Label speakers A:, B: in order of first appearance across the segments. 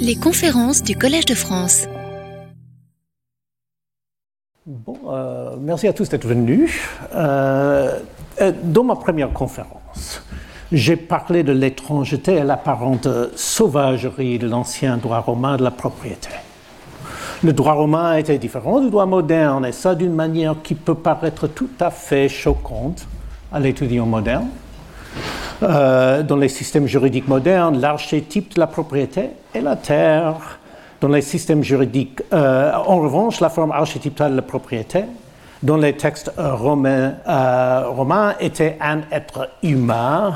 A: Les conférences du Collège de France.
B: Bon, euh, merci à tous d'être venus. Euh, euh, dans ma première conférence, j'ai parlé de l'étrangeté et l'apparente sauvagerie de l'ancien droit romain de la propriété. Le droit romain était différent du droit moderne, et ça d'une manière qui peut paraître tout à fait choquante à l'étudiant moderne. Euh, dans les systèmes juridiques modernes, l'archétype de la propriété est la terre. Dans les systèmes juridiques, euh, en revanche, la forme archétypale de la propriété, dans les textes euh, romains, romains, était un être humain.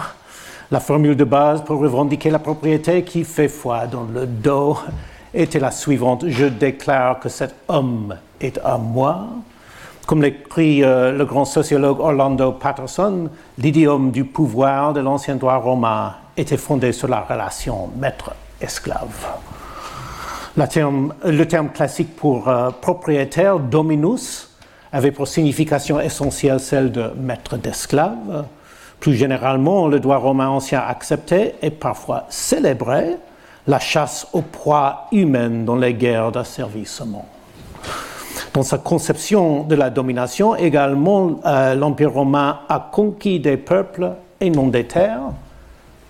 B: La formule de base pour revendiquer la propriété qui fait foi dans le dos était la suivante Je déclare que cet homme est à moi. Comme l'écrit euh, le grand sociologue Orlando Patterson, l'idiome du pouvoir de l'ancien droit romain était fondé sur la relation maître-esclave. le terme classique pour euh, propriétaire, dominus, avait pour signification essentielle celle de maître d'esclave. Plus généralement, le droit romain ancien acceptait et parfois célébrait la chasse aux proies humaines dans les guerres d'asservissement. Dans sa conception de la domination, également, euh, l'Empire romain a conquis des peuples et non des terres,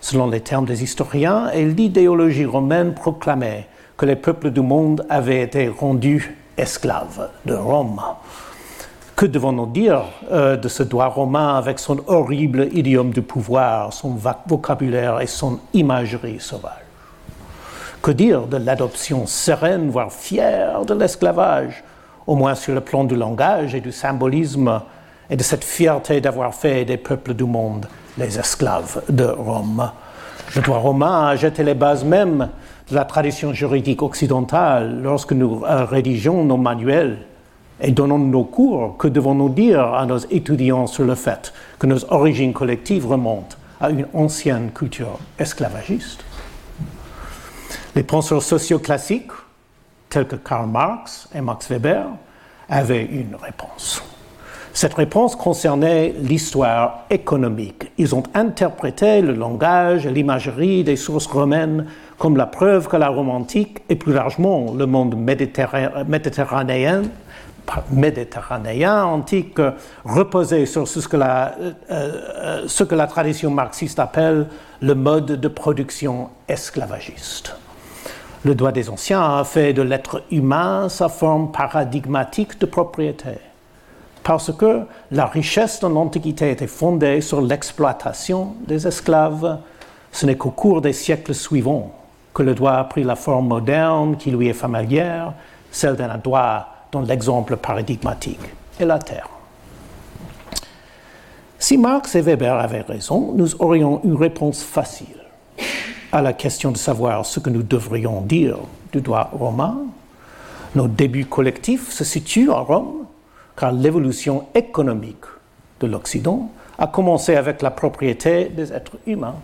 B: selon les termes des historiens, et l'idéologie romaine proclamait que les peuples du monde avaient été rendus esclaves de Rome. Que devons-nous dire euh, de ce droit romain avec son horrible idiome du pouvoir, son vocabulaire et son imagerie sauvage? Que dire de l'adoption sereine, voire fière de l'esclavage au moins sur le plan du langage et du symbolisme et de cette fierté d'avoir fait des peuples du monde les esclaves de Rome. Le droit romain a jeté les bases même de la tradition juridique occidentale lorsque nous rédigeons nos manuels et donnons nos cours. Que devons-nous dire à nos étudiants sur le fait que nos origines collectives remontent à une ancienne culture esclavagiste? Les penseurs sociaux classiques tels que Karl Marx et Max Weber, avaient une réponse. Cette réponse concernait l'histoire économique. Ils ont interprété le langage et l'imagerie des sources romaines comme la preuve que la Rome antique et plus largement le monde méditerranéen, méditerranéen antique reposait sur euh, euh, ce que la tradition marxiste appelle le mode de production esclavagiste. Le droit des anciens a fait de l'être humain sa forme paradigmatique de propriété, parce que la richesse de l'Antiquité était fondée sur l'exploitation des esclaves. Ce n'est qu'au cours des siècles suivants que le droit a pris la forme moderne qui lui est familière, celle d'un droit dont l'exemple paradigmatique est la terre. Si Marx et Weber avaient raison, nous aurions une réponse facile à la question de savoir ce que nous devrions dire du droit romain, nos débuts collectifs se situent à Rome, car l'évolution économique de l'Occident a commencé avec la propriété des êtres humains.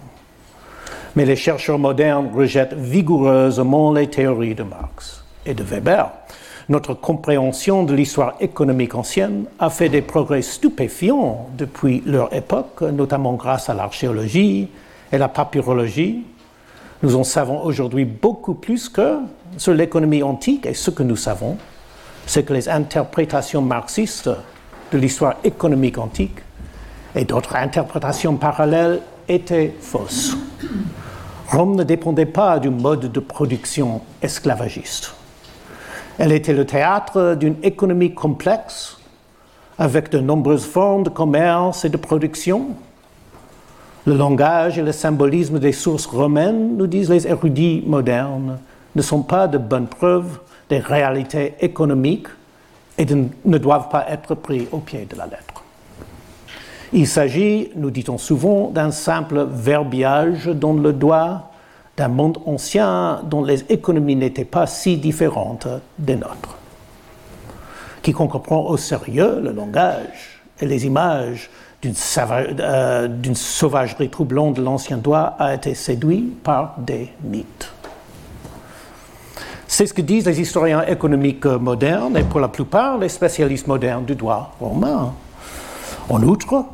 B: Mais les chercheurs modernes rejettent vigoureusement les théories de Marx et de Weber. Notre compréhension de l'histoire économique ancienne a fait des progrès stupéfiants depuis leur époque, notamment grâce à l'archéologie et la papyrologie, nous en savons aujourd'hui beaucoup plus que sur l'économie antique et ce que nous savons, c'est que les interprétations marxistes de l'histoire économique antique et d'autres interprétations parallèles étaient fausses. Rome ne dépendait pas du mode de production esclavagiste. Elle était le théâtre d'une économie complexe avec de nombreuses formes de commerce et de production le langage et le symbolisme des sources romaines, nous disent les érudits modernes, ne sont pas de bonnes preuves des réalités économiques et ne doivent pas être pris au pied de la lettre. Il s'agit, nous dit-on souvent, d'un simple verbiage dans le doigt d'un monde ancien dont les économies n'étaient pas si différentes des nôtres. Quiconque prend au sérieux le langage et les images euh, d'une sauvagerie troublante de l'ancien droit a été séduit par des mythes. C'est ce que disent les historiens économiques modernes et pour la plupart les spécialistes modernes du droit romain. En outre,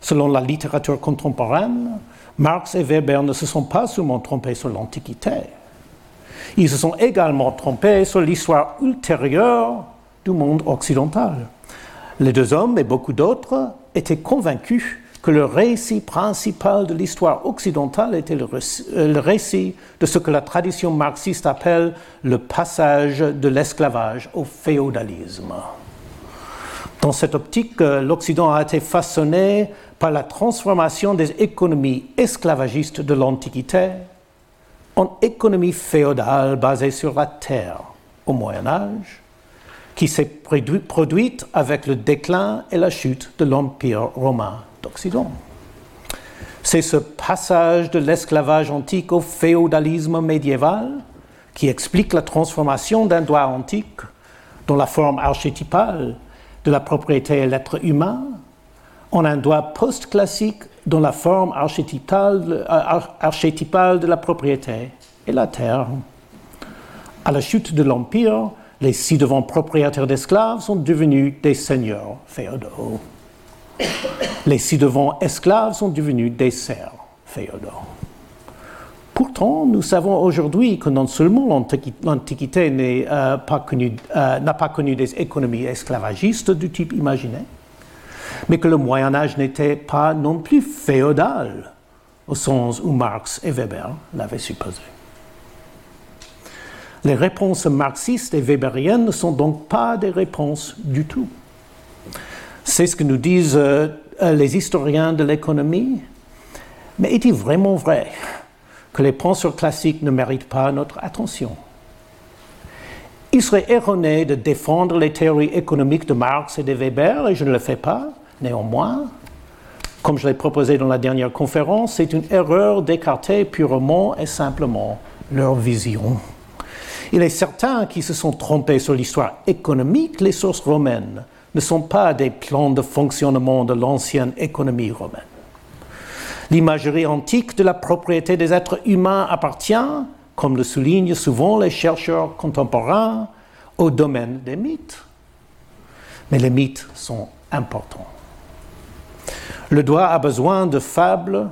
B: selon la littérature contemporaine, Marx et Weber ne se sont pas seulement trompés sur l'Antiquité, Ils se sont également trompés sur l'histoire ultérieure du monde occidental. Les deux hommes et beaucoup d'autres étaient convaincus que le récit principal de l'histoire occidentale était le récit de ce que la tradition marxiste appelle le passage de l'esclavage au féodalisme. Dans cette optique, l'Occident a été façonné par la transformation des économies esclavagistes de l'Antiquité en économie féodale basée sur la terre au Moyen Âge, qui s'est produite avec le déclin et la chute de l'Empire romain d'Occident. C'est ce passage de l'esclavage antique au féodalisme médiéval qui explique la transformation d'un droit antique dont la forme archétypale de la propriété est l'être humain en un droit post-classique dont la forme archétypale, euh, archétypale de la propriété est la terre. À la chute de l'Empire, les ci-devant propriétaires d'esclaves sont devenus des seigneurs féodaux. Les ci-devant esclaves sont devenus des serfs féodaux. Pourtant, nous savons aujourd'hui que non seulement l'Antiquité euh, euh, n'a pas, connu des économies esclavagistes du type imaginé, mais que le Moyen Âge n'était pas non plus féodal au sens où Marx et Weber l'avaient supposé. Les réponses marxistes et weberiennes ne sont donc pas des réponses du tout. C'est ce que nous disent euh, les historiens de l'économie. Mais est-il vraiment vrai que les penseurs classiques ne méritent pas notre attention? Il serait erroné de défendre les théories économiques de Marx et de Weber, et je ne le fais pas, néanmoins. Comme je l'ai proposé dans la dernière conférence, c'est une erreur d'écarter purement et simplement leur vision. Il est certain qu'ils se sont trompés sur l'histoire économique. Les sources romaines ne sont pas des plans de fonctionnement de l'ancienne économie romaine. L'imagerie antique de la propriété des êtres humains appartient, comme le soulignent souvent les chercheurs contemporains, au domaine des mythes. Mais les mythes sont importants. Le droit a besoin de fables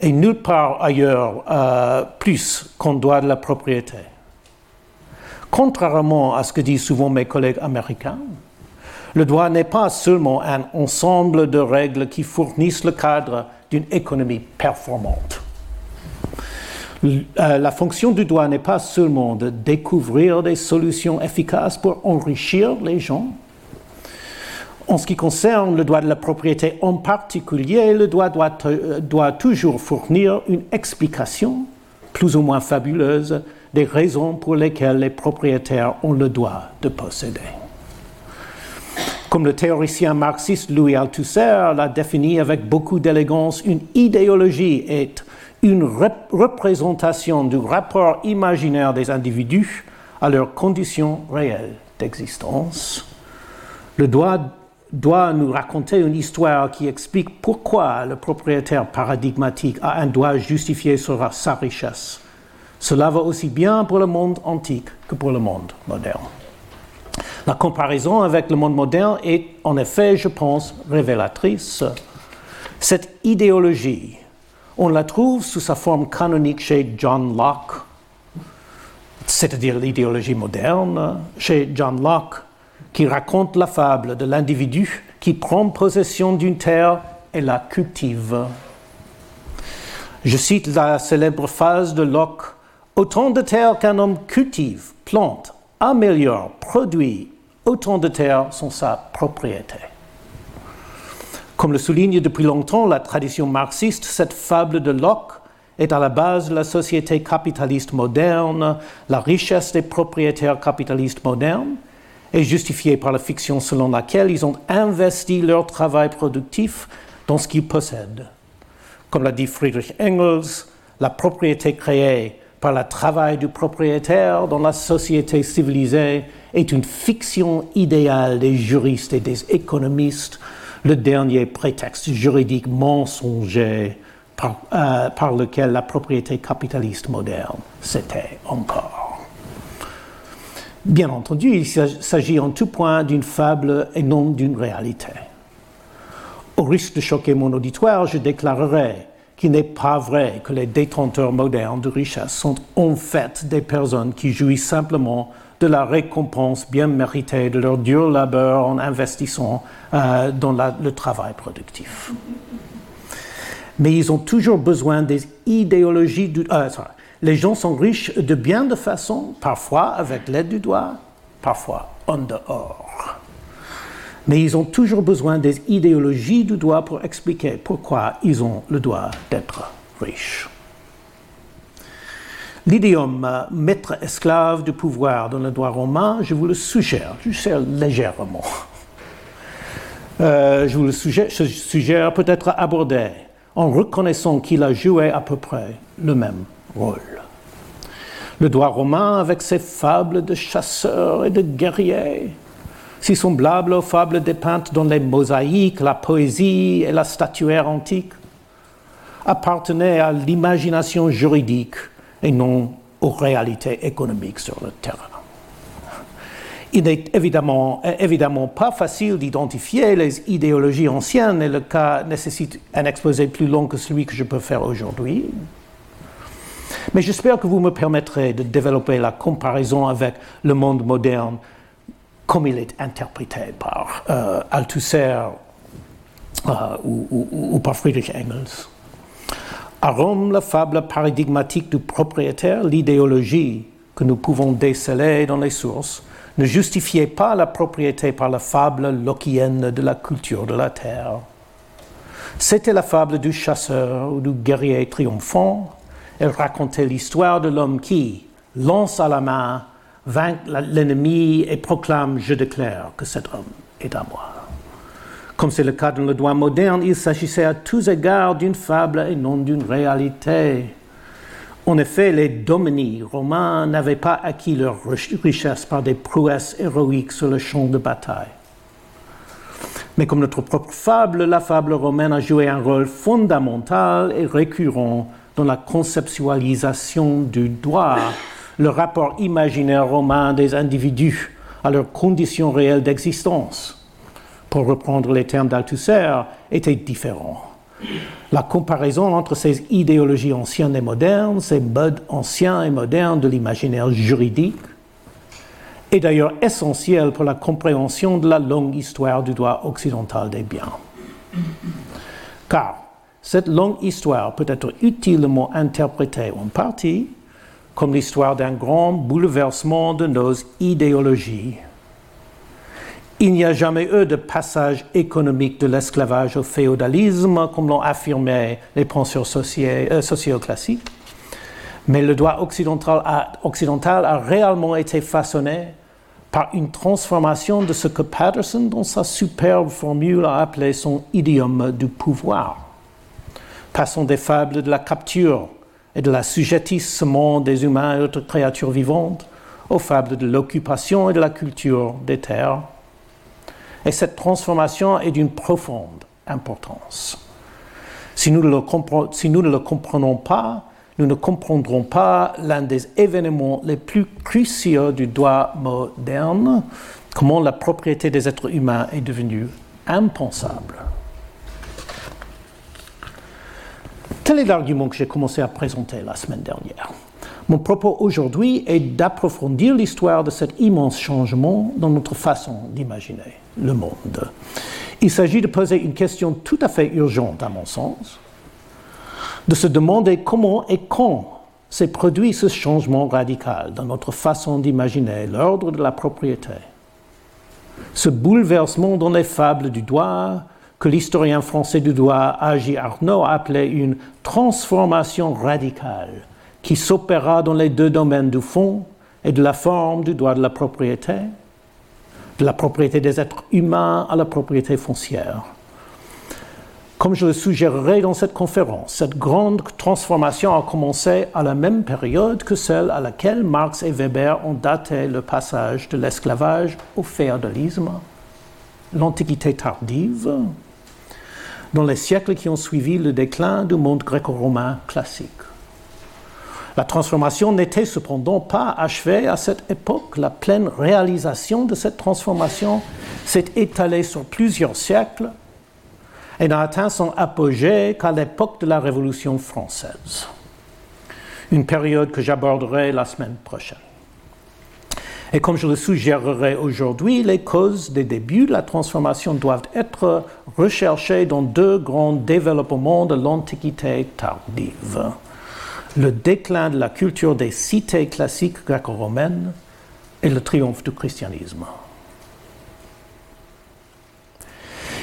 B: et nulle part ailleurs euh, plus qu'on doit de la propriété. Contrairement à ce que disent souvent mes collègues américains, le droit n'est pas seulement un ensemble de règles qui fournissent le cadre d'une économie performante. Euh, la fonction du droit n'est pas seulement de découvrir des solutions efficaces pour enrichir les gens. En ce qui concerne le droit de la propriété en particulier, le droit doit, euh, doit toujours fournir une explication, plus ou moins fabuleuse, des raisons pour lesquelles les propriétaires ont le droit de posséder. Comme le théoricien marxiste Louis Althusser l'a défini avec beaucoup d'élégance, une idéologie est une représentation du rapport imaginaire des individus à leurs conditions réelles d'existence. Le droit doit nous raconter une histoire qui explique pourquoi le propriétaire paradigmatique a un droit justifié sur sa richesse cela va aussi bien pour le monde antique que pour le monde moderne. La comparaison avec le monde moderne est en effet, je pense, révélatrice. Cette idéologie, on la trouve sous sa forme canonique chez John Locke, c'est-à-dire l'idéologie moderne, chez John Locke, qui raconte la fable de l'individu qui prend possession d'une terre et la cultive. Je cite la célèbre phrase de Locke Autant de terres qu'un homme cultive, plante, améliore, produit, autant de terres sont sa propriété. Comme le souligne depuis longtemps la tradition marxiste, cette fable de Locke est à la base de la société capitaliste moderne. La richesse des propriétaires capitalistes modernes est justifiée par la fiction selon laquelle ils ont investi leur travail productif dans ce qu'ils possèdent. Comme l'a dit Friedrich Engels, la propriété créée par le travail du propriétaire dans la société civilisée est une fiction idéale des juristes et des économistes, le dernier prétexte juridique mensonger par, euh, par lequel la propriété capitaliste moderne s'était encore. Bien entendu, il s'agit en tout point d'une fable et non d'une réalité. Au risque de choquer mon auditoire, je déclarerai qu'il n'est pas vrai que les détenteurs modernes de richesse sont en fait des personnes qui jouissent simplement de la récompense bien méritée de leur dur labeur en investissant euh, dans le travail productif. Mais ils ont toujours besoin des idéologies du... Euh, les gens sont riches de bien de façons, parfois avec l'aide du doigt, parfois en dehors. Mais ils ont toujours besoin des idéologies du droit pour expliquer pourquoi ils ont le droit d'être riches. L'idiome euh, maître-esclave du pouvoir dans le droit romain, je vous le suggère, je sais légèrement. Euh, je vous le suggère, suggère peut-être aborder en reconnaissant qu'il a joué à peu près le même rôle. Le droit romain, avec ses fables de chasseurs et de guerriers, si semblables aux fables dépeintes dans les mosaïques, la poésie et la statuaire antique, appartenait à l'imagination juridique et non aux réalités économiques sur le terrain. Il n'est évidemment, évidemment pas facile d'identifier les idéologies anciennes et le cas nécessite un exposé plus long que celui que je peux faire aujourd'hui. Mais j'espère que vous me permettrez de développer la comparaison avec le monde moderne comme il est interprété par euh, Althusser euh, ou, par Friedrich Engels. À Rome, la fable paradigmatique du propriétaire, l'idéologie que nous pouvons déceler dans les sources, ne justifiait pas la propriété par la fable lokienne de la culture de la terre. C'était la fable du chasseur ou du guerrier triomphant. Elle racontait l'histoire de l'homme qui, lance à la main, vainc l'ennemi et proclame Je déclare que cet homme est à moi. Comme c'est le cas dans le droit moderne, il s'agissait à tous égards d'une fable et non d'une réalité. En effet, les domini romains n'avaient pas acquis leur richesse par des prouesses héroïques sur le champ de bataille. Mais comme notre propre fable, la fable romaine a joué un rôle fondamental et récurrent dans la conceptualisation du droit le rapport imaginaire romain des individus à leurs conditions réelles d'existence, pour reprendre les termes d'Althusser, était différent. La comparaison entre ces idéologies anciennes et modernes, ces modes anciens et modernes de l'imaginaire juridique, est d'ailleurs essentielle pour la compréhension de la longue histoire du droit occidental des biens. Car cette longue histoire peut être utilement interprétée en partie comme l'histoire d'un grand bouleversement de nos idéologies. Il n'y a jamais eu de passage économique de l'esclavage au féodalisme, comme l'ont affirmé les penseurs euh, sociaux classiques. Mais le droit occidental a, occidental a réellement été façonné par une transformation de ce que Patterson, dans sa superbe formule, a appelé son idiome du pouvoir. Passons des fables de la capture et de l'assujettissement des humains et autres créatures vivantes aux fables de l'occupation et de la culture des terres. Et cette transformation est d'une profonde importance. Si nous, si nous ne le comprenons pas, nous ne comprendrons pas l'un des événements les plus cruciaux du droit moderne, comment la propriété des êtres humains est devenue impensable. Tel est l'argument que j'ai commencé à présenter la semaine dernière. Mon propos aujourd'hui est d'approfondir l'histoire de cet immense changement dans notre façon d'imaginer le monde. Il s'agit de poser une question tout à fait urgente à mon sens, de se demander comment et quand s'est produit ce changement radical dans notre façon d'imaginer l'ordre de la propriété. Ce bouleversement dans les fables du droit, que l'historien français du droit Agi Arnaud appelait une transformation radicale qui s'opéra dans les deux domaines du fond et de la forme du droit de la propriété, de la propriété des êtres humains à la propriété foncière. Comme je le suggérerai dans cette conférence, cette grande transformation a commencé à la même période que celle à laquelle Marx et Weber ont daté le passage de l'esclavage au féodalisme, l'Antiquité tardive, dans les siècles qui ont suivi le déclin du monde gréco-romain classique. La transformation n'était cependant pas achevée à cette époque. La pleine réalisation de cette transformation s'est étalée sur plusieurs siècles, et n'a atteint son apogée qu'à l'époque de la Révolution française, une période que j'aborderai la semaine prochaine. Et comme je le suggérerai aujourd'hui, les causes des débuts de la transformation doivent être recherchées dans deux grands développements de l'Antiquité tardive. Le déclin de la culture des cités classiques gréco-romaines et le triomphe du christianisme.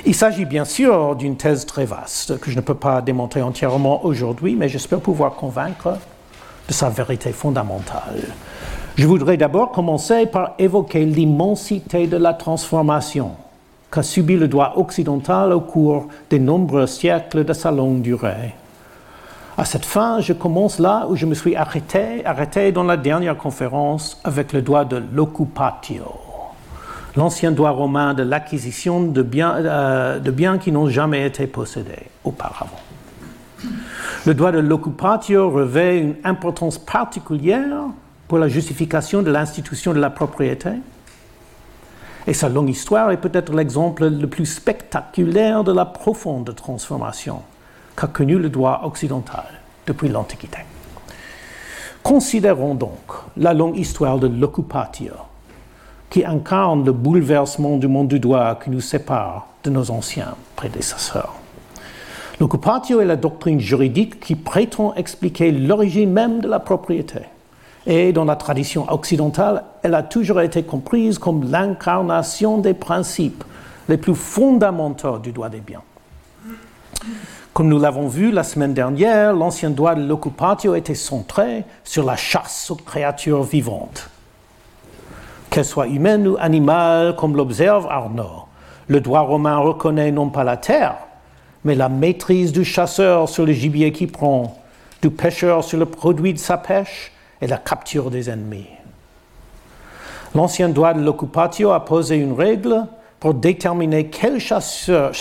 B: Il s'agit bien sûr d'une thèse très vaste que je ne peux pas démontrer entièrement aujourd'hui, mais j'espère pouvoir convaincre de sa vérité fondamentale. Je voudrais d'abord commencer par évoquer l'immensité de la transformation qu'a subi le droit occidental au cours des nombreux siècles de sa longue durée. À cette fin, je commence là où je me suis arrêté, arrêté dans la dernière conférence avec le droit de l'occupatio, l'ancien droit romain de l'acquisition de euh, de biens qui n'ont jamais été possédés auparavant. Le droit de l'occupatio revêt une importance particulière pour la justification de l'institution de la propriété. Et sa longue histoire est peut-être l'exemple le plus spectaculaire de la profonde transformation qu'a connue le droit occidental depuis l'Antiquité. Considérons donc la longue histoire de l'occupatio, qui incarne le bouleversement du monde du droit qui nous sépare de nos anciens prédécesseurs. L'occupatio est la doctrine juridique qui prétend expliquer l'origine même de la propriété et dans la tradition occidentale, elle a toujours été comprise comme l'incarnation des principes les plus fondamentaux du droit des biens. Comme nous l'avons vu la semaine dernière, l'ancien droit de l'occupatio était centré sur la chasse aux créatures vivantes. Qu'elles soient humaines ou animales, comme l'observe Arnaud, le droit romain reconnaît non pas la terre, mais la maîtrise du chasseur sur le gibier qu'il prend, du pêcheur sur le produit de sa pêche, et la capture des ennemis. L'ancien droit de l'occupatio a posé une règle pour déterminer quel chasseur,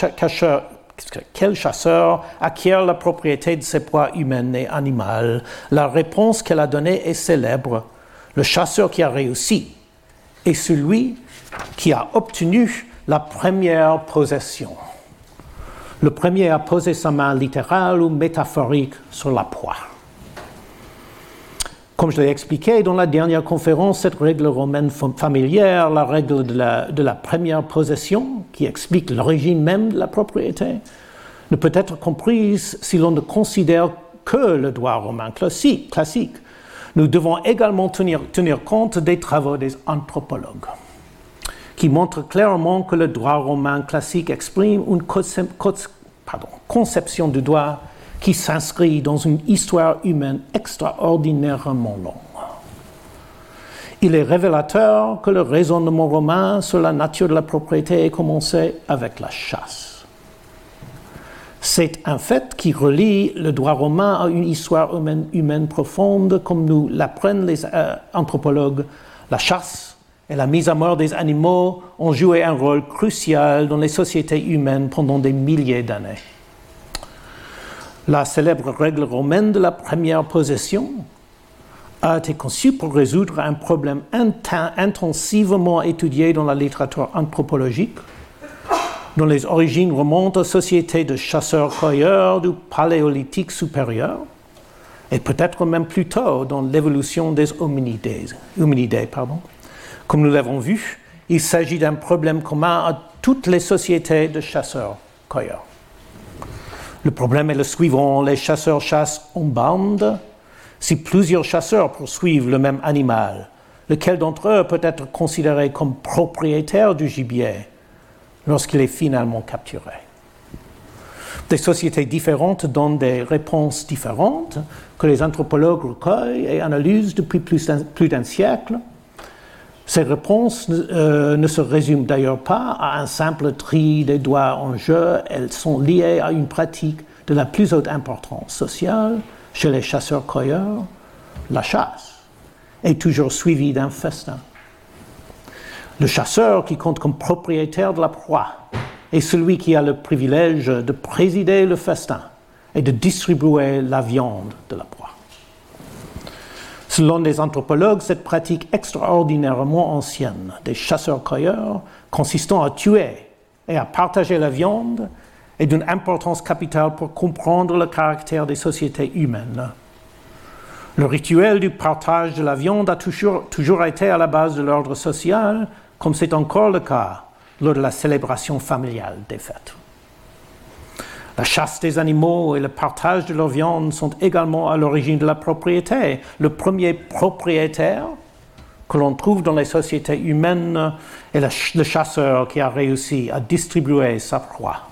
B: quel chasseur acquiert la propriété de ses proies humaines et animales. La réponse qu'elle a donnée est célèbre. Le chasseur qui a réussi est celui qui a obtenu la première possession. Le premier a posé sa main littérale ou métaphorique sur la proie. Comme je l'ai expliqué dans la dernière conférence, cette règle romaine familière, la règle de la, première possession, qui explique l'origine même de la propriété, ne peut être comprise si l'on ne considère que le droit romain classique. Nous devons également tenir compte des travaux des anthropologues, qui montrent clairement que le droit romain classique exprime une conception du droit qui s'inscrit dans une histoire humaine extraordinairement longue. Il est révélateur que le raisonnement romain sur la nature de la propriété est commencé avec la chasse. C'est un fait qui relie le droit romain à une histoire humaine, profonde, comme nous l'apprennent les euh, anthropologues. La chasse et la mise à mort des animaux ont joué un rôle crucial dans les sociétés humaines pendant des milliers d'années. La célèbre règle romaine de la première possession a été conçue pour résoudre un problème intensivement étudié dans la littérature anthropologique, dont les origines remontent aux sociétés de chasseurs-cueilleurs du paléolithique supérieur, et peut-être même plus tôt dans l'évolution des hominidés. hominidés pardon. Comme nous l'avons vu, il s'agit d'un problème commun à toutes les sociétés de chasseurs-cueilleurs. Le problème est le suivant, les chasseurs chassent en bande. Si plusieurs chasseurs poursuivent le même animal, lequel d'entre eux peut être considéré comme propriétaire du gibier lorsqu'il est finalement capturé? Des sociétés différentes donnent des réponses différentes que les anthropologues recueillent et analysent depuis plus d'un siècle. Ces réponses euh, ne se résument d'ailleurs pas à un simple tri des doigts en jeu, elles sont liées à une pratique de la plus haute importance sociale chez les chasseurs-cueilleurs, la chasse, est toujours suivie d'un festin. Le chasseur qui compte comme propriétaire de la proie est celui qui a le privilège de présider le festin et de distribuer la viande de la proie. Selon les anthropologues, cette pratique extraordinairement ancienne des chasseurs-cueilleurs, consistant à tuer et à partager la viande, est d'une importance capitale pour comprendre le caractère des sociétés humaines. Le rituel du partage de la viande a toujours, toujours été à la base de l'ordre social, comme c'est encore le cas lors de la célébration familiale des fêtes. La chasse des animaux et le partage de leur viande sont également à l'origine de la propriété. Le premier propriétaire que l'on trouve dans les sociétés humaines est le, chasseur qui a réussi à distribuer sa proie.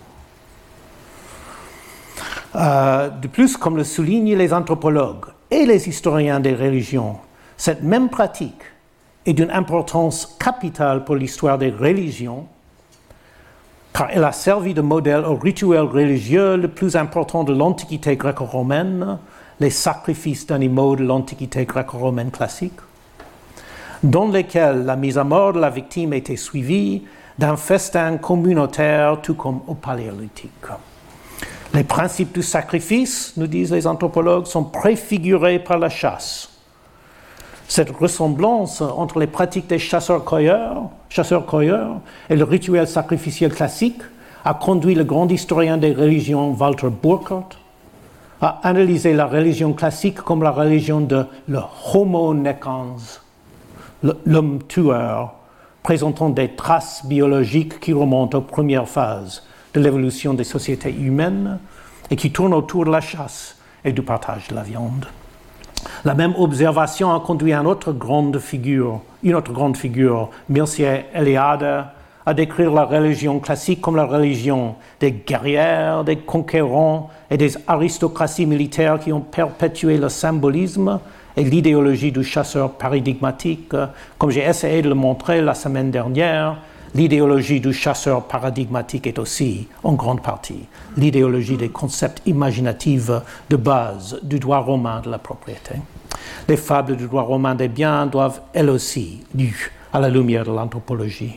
B: Euh, de plus, comme le soulignent les anthropologues et les historiens des religions, cette même pratique est d'une importance capitale pour l'histoire des religions car elle a servi de modèle au rituel religieux le plus important de l'Antiquité gréco-romaine, les sacrifices d'animaux de l'Antiquité gréco-romaine classique, dans lesquels la mise à mort de la victime était suivie d'un festin communautaire tout comme au paléolithique. Les principes du sacrifice, nous disent les anthropologues, sont préfigurés par la chasse cette ressemblance entre les pratiques des chasseurs-cueilleurs chasseurs et le rituel sacrificiel classique a conduit le grand historien des religions Walter Burkhardt à analyser la religion classique comme la religion de le homo necans, l'homme tueur, présentant des traces biologiques qui remontent aux premières phases de l'évolution des sociétés humaines et qui tournent autour de la chasse et du partage de la viande. La même observation a conduit une autre grande figure, une autre Eliade, à décrire la religion classique comme la religion des guerrières, des conquérants et des aristocraties militaires qui ont perpétué le symbolisme et l'idéologie du chasseur paradigmatique. Comme j'ai essayé de le montrer la semaine dernière, L'idéologie du chasseur paradigmatique est aussi, en grande partie, l'idéologie des concepts imaginatifs de base du droit romain de la propriété. Les fables du droit romain des biens doivent, elles aussi, lues à la lumière de l'anthropologie.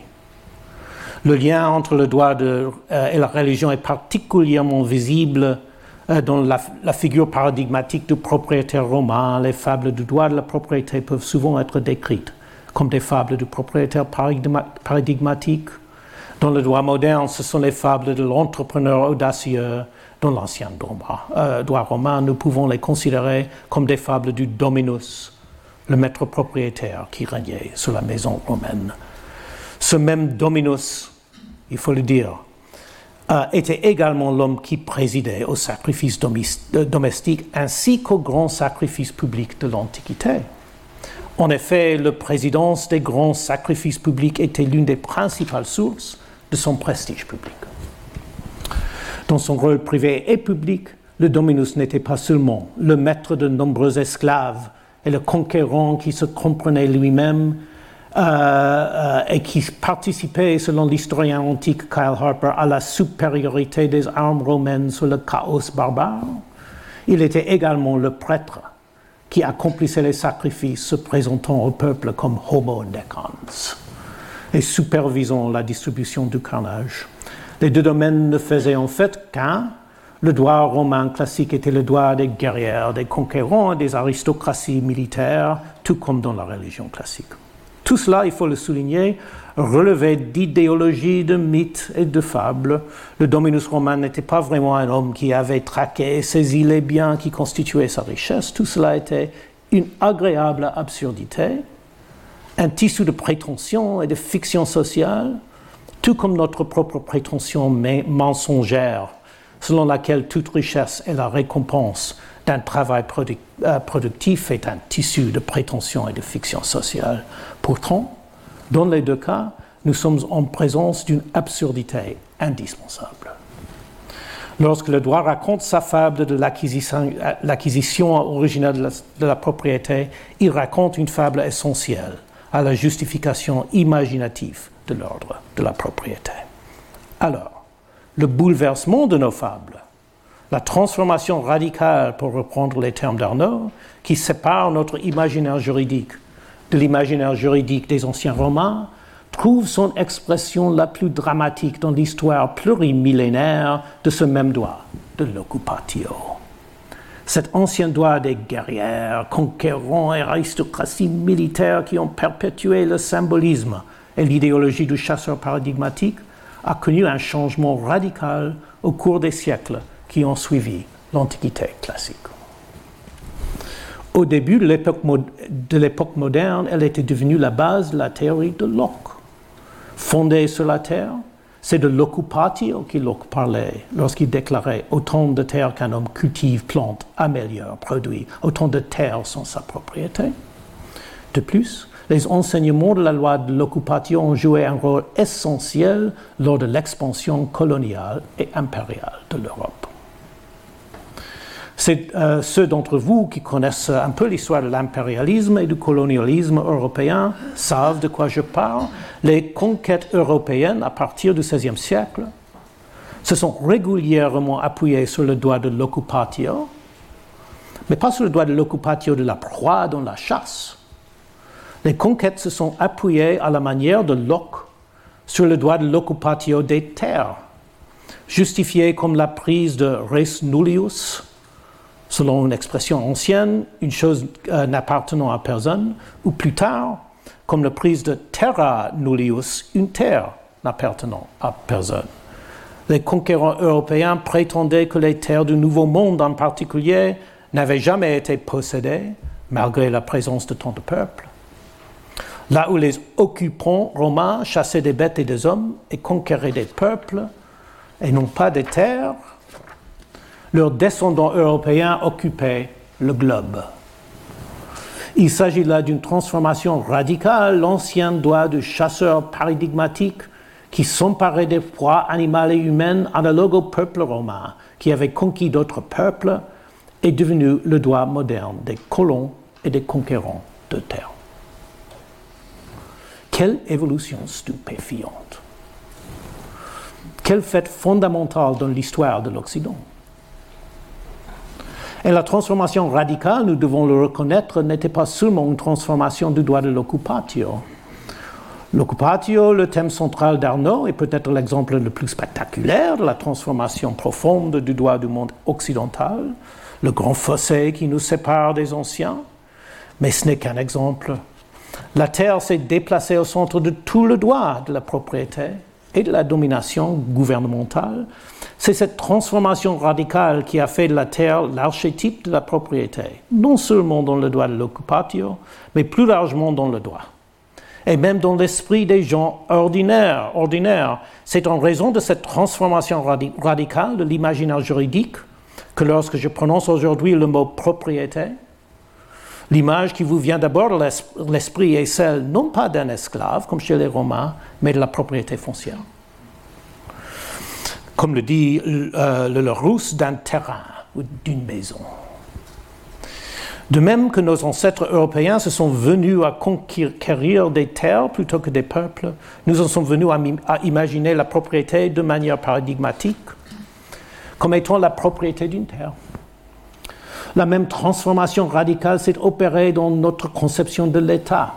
B: Le lien entre le droit euh, et la religion est particulièrement visible euh, dans la, figure paradigmatique du propriétaire romain. Les fables du droit de la propriété peuvent souvent être décrites comme des fables du propriétaire paradigmatique. Dans le droit moderne, ce sont les fables de l'entrepreneur audacieux. Dans l'ancien euh, droit, romain, nous pouvons les considérer comme des fables du dominus, le maître propriétaire qui régnait sur la maison romaine. Ce même dominus, il faut le dire, euh, était également l'homme qui présidait au sacrifice euh, domestique ainsi qu'au grand sacrifice public de l'Antiquité. En effet, la présidence des grands sacrifices publics était l'une des principales sources de son prestige public. Dans son rôle privé et public, le dominus n'était pas seulement le maître de nombreux esclaves et le conquérant qui se comprenait lui-même euh, euh, et qui participait, selon l'historien antique Kyle Harper, à la supériorité des armes romaines sur le chaos barbare. Il était également le prêtre qui accomplissait les sacrifices se présentant au peuple comme homo necans et supervisant la distribution du carnage. Les deux domaines ne faisaient en fait qu'un. Le droit romain classique était le droit des guerrières, des conquérants des aristocraties militaires, tout comme dans la religion classique. Tout cela, il faut le souligner, relevé d'idéologies, de mythes et de fables. Le dominus romain n'était pas vraiment un homme qui avait traqué et saisi les biens qui constituaient sa richesse. Tout cela était une agréable absurdité, un tissu de prétention et de fiction sociale, tout comme notre propre prétention mensongère, selon laquelle toute richesse est la récompense d'un travail euh, productif est un tissu de prétention et de fiction sociale. Pourtant, dans les deux cas, nous sommes en présence d'une absurdité indispensable. Lorsque le droit raconte sa fable de l'acquisition originale de la, propriété, il raconte une fable essentielle à la justification imaginative de l'ordre de la propriété. Alors, le bouleversement de nos fables, la transformation radicale, pour reprendre les termes d'Arnaud, qui sépare notre imaginaire juridique de l'imaginaire juridique des anciens Romains trouve son expression la plus dramatique dans l'histoire plurimillénaire de ce même droit, de l'occupatio. Cet ancien droit des guerrières, conquérants et aristocraties militaires qui ont perpétué le symbolisme et l'idéologie du chasseur paradigmatique a connu un changement radical au cours des siècles qui ont suivi l'Antiquité classique. Au début de l'époque moderne, elle était devenue la base de la théorie de Locke. Fondée sur la terre, c'est de l'occupatio qui Locke parlait lorsqu'il déclarait Autant de terre qu'un homme cultive, plante, améliore, produit, autant de terre sont sa propriété. De plus, les enseignements de la loi de l'occupation ont joué un rôle essentiel lors de l'expansion coloniale et impériale de l'Europe. C'est euh, ceux d'entre vous qui connaissent un peu l'histoire de l'impérialisme et du colonialisme européen savent de quoi je parle. Les conquêtes européennes à partir du XVIe siècle se sont régulièrement appuyées sur le droit de l'occupation, mais pas sur le droit de l'occupation de la proie dans la chasse. Les conquêtes se sont appuyées à la manière de Locke sur le droit de l'occupation des terres, justifié comme la prise de res nullius selon une expression ancienne, une chose euh, n'appartenant à personne, ou plus tard, comme la prise de terra nullius, une terre n'appartenant à personne. Les conquérants européens prétendaient que les terres du Nouveau Monde en particulier n'avaient jamais été possédées, malgré la présence de tant de peuples. Là où les occupants romains chassaient des bêtes et des hommes et conquéraient des peuples, et non pas des terres, leurs descendants européens occupaient le globe. Il s'agit là d'une transformation radicale. L'ancien droit du chasseur paradigmatique qui s'emparait des proies animales et humaines analogues au peuple romain qui avait conquis d'autres peuples est devenu le droit moderne des colons et des conquérants de terre. Quelle évolution stupéfiante. Quel fait fondamental dans l'histoire de l'Occident. Et la transformation radicale, nous devons le reconnaître, n'était pas seulement une transformation du droit de l'occupatio. L'occupatio, le thème central d'Arnaud, est peut-être l'exemple le plus spectaculaire de la transformation profonde du droit du monde occidental, le grand fossé qui nous sépare des anciens. Mais ce n'est qu'un exemple. La terre s'est déplacée au centre de tout le droit de la propriété et de la domination gouvernementale c'est cette transformation radicale qui a fait de la terre l'archétype de la propriété, non seulement dans le droit de l'occupation, mais plus largement dans le droit. Et même dans l'esprit des gens ordinaires. ordinaires. C'est en raison de cette transformation radicale de l'imaginaire juridique que lorsque je prononce aujourd'hui le mot propriété, l'image qui vous vient d'abord l'esprit est celle non pas d'un esclave, comme chez les Romains, mais de la propriété foncière comme le dit euh, le Larousse, d'un terrain ou d'une maison. De même que nos ancêtres européens se sont venus à conquérir des terres plutôt que des peuples, nous en sommes venus à, imaginer la propriété de manière paradigmatique comme étant la propriété d'une terre. La même transformation radicale s'est opérée dans notre conception de l'État.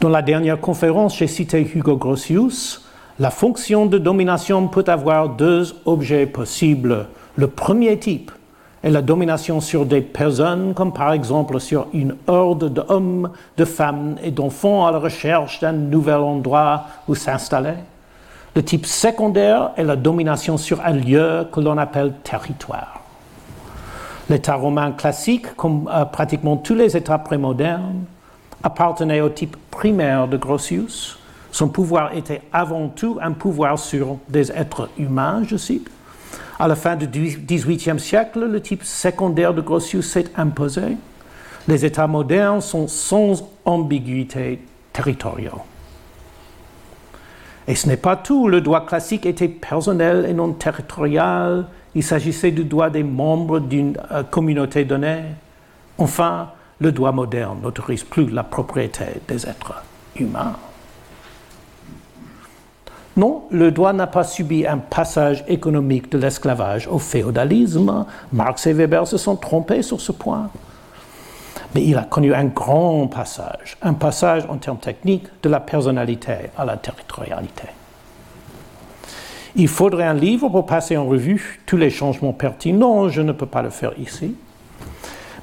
B: Dans la dernière conférence, j'ai cité Hugo Grotius, la fonction de domination peut avoir deux objets possibles. Le premier type est la domination sur des personnes, comme par exemple sur une horde d'hommes, de femmes et d'enfants à la recherche d'un nouvel endroit où s'installer. Le type secondaire est la domination sur un lieu que l'on appelle territoire. L'État romain classique, comme euh, pratiquement tous les États prémodernes, appartenait au type primaire de Grotius, son pouvoir était avant tout un pouvoir sur des êtres humains, je cite. À la fin du XVIIIe siècle, le type secondaire de Grotius s'est imposé. Les États modernes sont sans ambiguïté territoriale. Et ce n'est pas tout. Le droit classique était personnel et non territorial. Il s'agissait du droit des membres d'une euh, communauté donnée. Enfin, le droit moderne n'autorise plus la propriété des êtres humains. Non, le droit n'a pas subi un passage économique de l'esclavage au féodalisme. Marx et Weber se sont trompés sur ce point. Mais il a connu un grand passage, un passage en termes techniques de la personnalité à la territorialité. Il faudrait un livre pour passer en revue tous les changements pertinents, je ne peux pas le faire ici.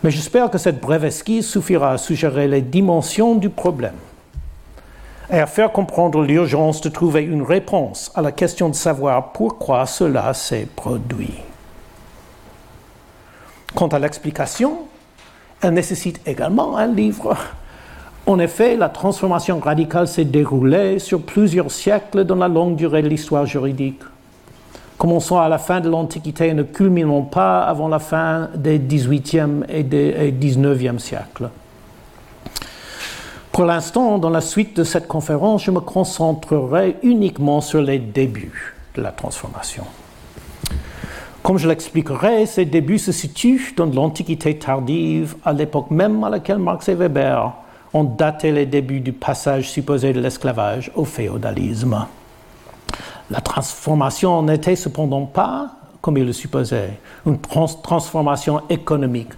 B: Mais j'espère que cette brève esquisse suffira à suggérer les dimensions du problème et à faire comprendre l'urgence de trouver une réponse à la question de savoir pourquoi cela s'est produit. Quant à l'explication, elle nécessite également un livre. En effet, la transformation radicale s'est déroulée sur plusieurs siècles dans la longue durée de l'histoire juridique. Commençons à la fin de l'Antiquité et ne culminons pas avant la fin des 18e et des 19e siècles. Pour l'instant, dans la suite de cette conférence, je me concentrerai uniquement sur les débuts de la transformation. Comme je l'expliquerai, ces débuts se situent dans l'Antiquité tardive, à l'époque même à laquelle Marx et Weber ont daté les débuts du passage supposé de l'esclavage au féodalisme. La transformation n'était cependant pas, comme il le supposait, une transformation économique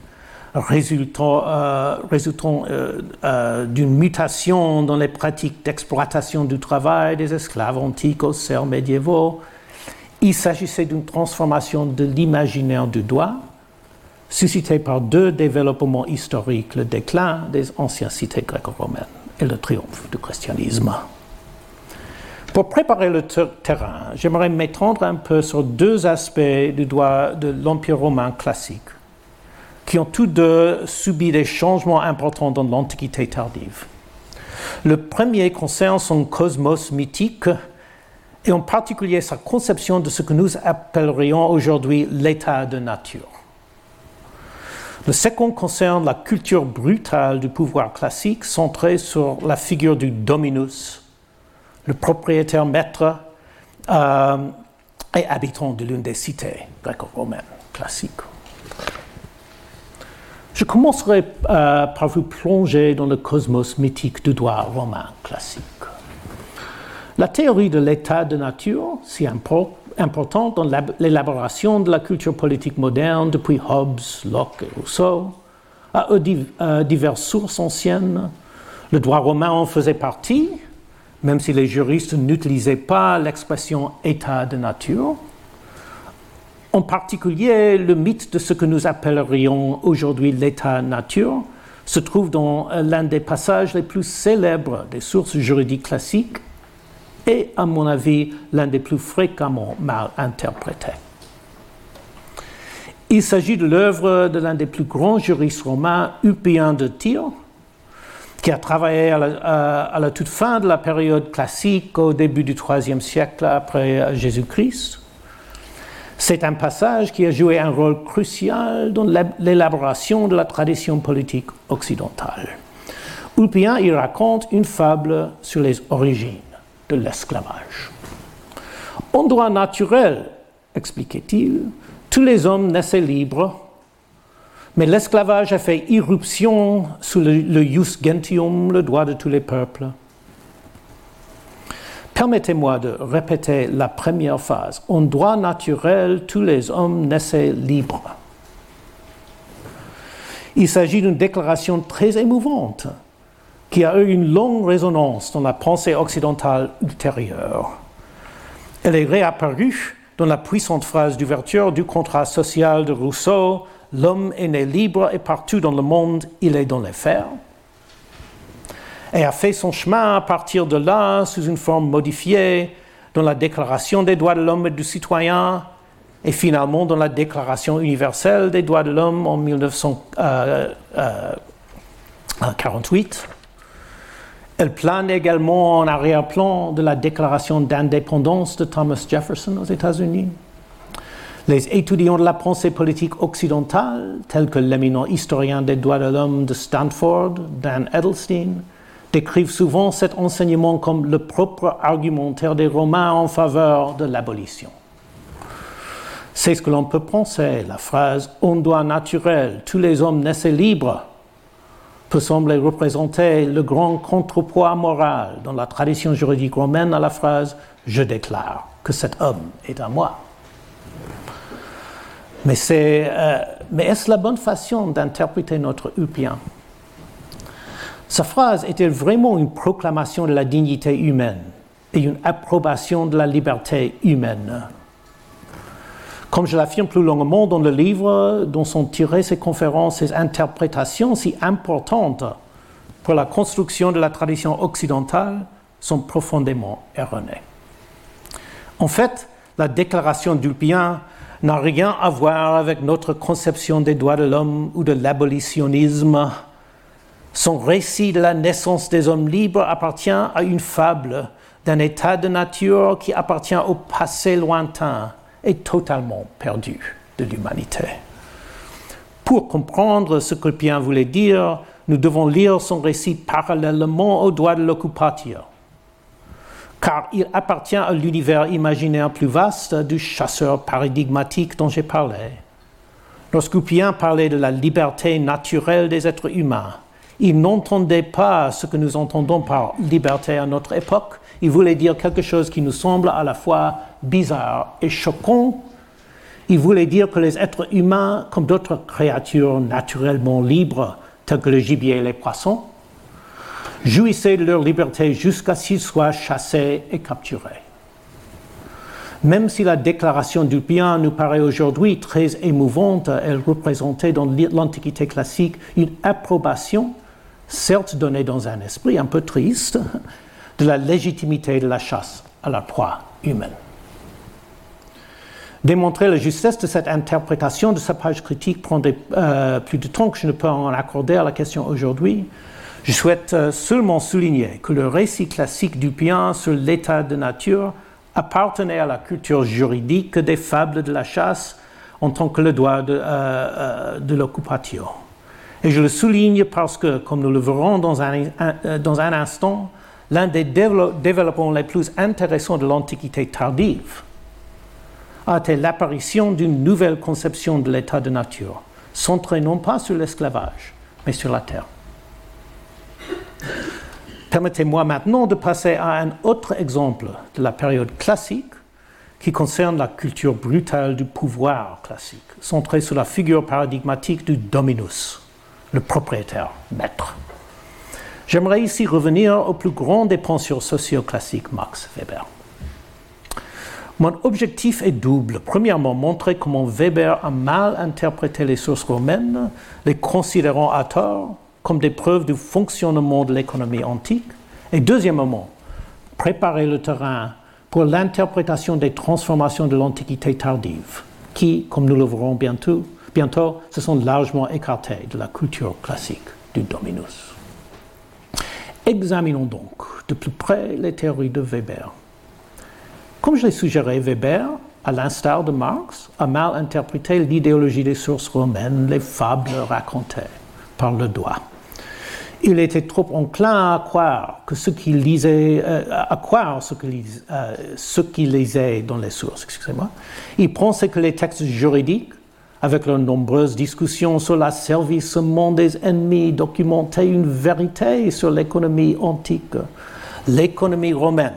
B: résultant, euh, euh, euh, d'une mutation dans les pratiques d'exploitation du travail des esclaves antiques aux serfs médiévaux. Il s'agissait d'une transformation de l'imaginaire du droit, suscitée par deux développements historiques, le déclin des anciennes cités gréco-romaines et le triomphe du christianisme. Pour préparer le terrain, j'aimerais m'étendre un peu sur deux aspects du droit de l'Empire romain classique qui ont tous deux subi des changements importants dans l'Antiquité tardive. Le premier concerne son cosmos mythique et en particulier sa conception de ce que nous appellerions aujourd'hui l'état de nature. Le second concerne la culture brutale du pouvoir classique centrée sur la figure du dominus, le propriétaire maître euh, et habitant de l'une des cités gréco-romaines classiques. Je commencerai euh, par vous plonger dans le cosmos mythique du droit romain classique. La théorie de l'état de nature, si importante dans l'élaboration de la culture politique moderne depuis Hobbes, Locke et Rousseau, euh, diverses sources anciennes. Le droit romain en faisait partie, même si les juristes n'utilisaient pas l'expression état de nature. En particulier, le mythe de ce que nous appellerions aujourd'hui l'état nature se trouve dans euh, l'un des passages les plus célèbres des sources juridiques classiques et, à mon avis, l'un des plus fréquemment mal interprétés. Il s'agit de l'œuvre de l'un des plus grands juristes romains, Ulpien de Tyr, qui a travaillé à la, à la, toute fin de la période classique, au début du IIIe siècle après Jésus-Christ. C'est un passage qui a joué un rôle crucial dans l'élaboration de la tradition politique occidentale. Ulpien y raconte une fable sur les origines de l'esclavage. En droit naturel, expliquait-il, tous les hommes naissaient libres, mais l'esclavage a fait irruption sous le, le jus gentium, le droit de tous les peuples. Permettez-moi de répéter la première phase. En droit naturel, tous les hommes naissaient libres. Il s'agit d'une déclaration très émouvante qui a eu une longue résonance dans la pensée occidentale ultérieure. Elle est réapparue dans la puissante phrase d'ouverture du contrat social de Rousseau L'homme est né libre et partout dans le monde il est dans les fers et a fait son chemin à partir de là sous une forme modifiée dans la Déclaration des droits de l'homme et du citoyen et finalement dans la Déclaration universelle des droits de l'homme en 1948. Elle plane également en arrière-plan de la Déclaration d'indépendance de Thomas Jefferson aux États-Unis. Les étudiants de la pensée politique occidentale, tels que l'éminent historien des droits de l'homme de Stanford, Dan Edelstein, décrivent souvent cet enseignement comme le propre argumentaire des Romains en faveur de l'abolition. C'est ce que l'on peut penser. La phrase On doit naturel, tous les hommes naissaient libres peut sembler représenter le grand contrepoids moral dans la tradition juridique romaine à la phrase Je déclare que cet homme est à moi. Mais, euh, mais est-ce la bonne façon d'interpréter notre Upien sa phrase était vraiment une proclamation de la dignité humaine et une approbation de la liberté humaine? Comme je l'affirme plus longuement dans le livre dont sont tirées ces conférences, ces interprétations si importantes pour la construction de la tradition occidentale, sont profondément erronées. En fait, la déclaration d'Ulpien n'a rien à voir avec notre conception des droits de l'homme ou de l'abolitionnisme. Son récit de la naissance des hommes libres appartient à une fable d'un état de nature qui appartient au passé lointain et totalement perdu de l'humanité. Pour comprendre ce que Ulpien voulait dire, nous devons lire son récit parallèlement au droit de l'occupation car il appartient à l'univers imaginaire plus vaste du chasseur paradigmatique dont j'ai parlé. Lorsqu'Oupien parlait de la liberté naturelle des êtres humains, il n'entendait pas ce que nous entendons par liberté à notre époque. Il voulait dire quelque chose qui nous semble à la fois bizarre et choquant. Il voulait dire que les êtres humains, comme d'autres créatures naturellement libres, telles que le gibier et les poissons, jouissaient de leur liberté jusqu'à ce qu'ils soient chassés et capturés. Même si la déclaration du bien nous paraît aujourd'hui très émouvante, elle représentait dans l'Antiquité classique une approbation, certes donnée dans un esprit un peu triste, de la légitimité de la chasse à la proie humaine. Démontrer la justesse de cette interprétation de sa page critique prendrait euh, plus de temps que je ne peux en accorder à la question aujourd'hui, je souhaite euh, seulement souligner que le récit classique du bien sur l'état de nature appartenait à la culture juridique des fables de la chasse en tant que le droit de, euh, euh, de l'occupation. Et je le souligne parce que, comme nous le verrons dans un instant, l'un des développements les plus intéressants de l'Antiquité tardive a été l'apparition d'une nouvelle conception de l'état de nature, centrée non pas sur l'esclavage, mais sur la terre. Permettez-moi maintenant de passer à un autre exemple de la période classique qui concerne la culture brutale du pouvoir classique, centrée sur la figure paradigmatique du dominus, le propriétaire, maître. J'aimerais ici revenir au plus grand des penseurs sociaux classiques, Max Weber. Mon objectif est double. Premièrement, montrer comment Weber a mal interprété les sources romaines, les considérant à tort, comme des preuves du fonctionnement de l'économie antique. Et deuxièmement, préparer le terrain pour l'interprétation des transformations de l'Antiquité tardive, qui, comme nous le verrons bientôt, bientôt, se sont largement écartées de la culture classique du dominus. Examinons donc de plus près les théories de Weber. Comme je l'ai suggéré, Weber, à l'instar de Marx, a mal interprété l'idéologie des sources romaines, les fables racontées par le doigt il était trop enclin à croire que ce qu'il lisait, euh, à croire ce euh, dans les sources, excusez-moi. Il pensait que les textes juridiques, avec leurs nombreuses discussions sur l'asservissement des ennemis, documentaient une vérité sur l'économie antique. L'économie romaine,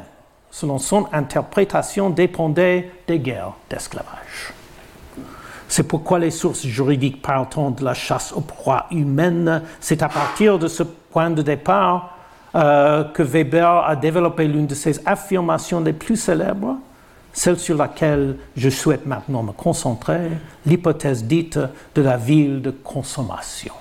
B: selon son interprétation, dépendait des guerres d'esclavage. C'est pourquoi les sources juridiques partant de la chasse aux proies humaines, c'est à partir de ce point de départ euh, que Weber a développé l'une de ses affirmations les plus célèbres, celle sur laquelle je souhaite maintenant me concentrer, l'hypothèse dite de la ville de consommation.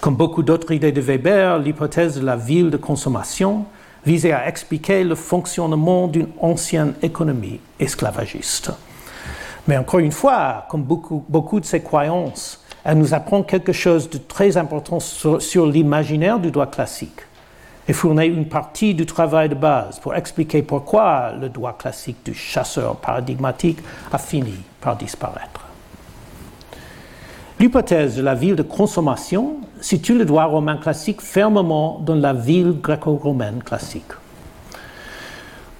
B: Comme beaucoup d'autres idées de Weber, l'hypothèse de la ville de consommation visait à expliquer le fonctionnement d'une ancienne économie esclavagiste. Mais encore une fois, comme beaucoup, de ces croyances, elle nous apprend quelque chose de très important sur, l'imaginaire du droit classique et fournit une partie du travail de base pour expliquer pourquoi le droit classique du chasseur paradigmatique a fini par disparaître. L'hypothèse de la ville de consommation situe le droit romain classique fermement dans la ville gréco-romaine classique.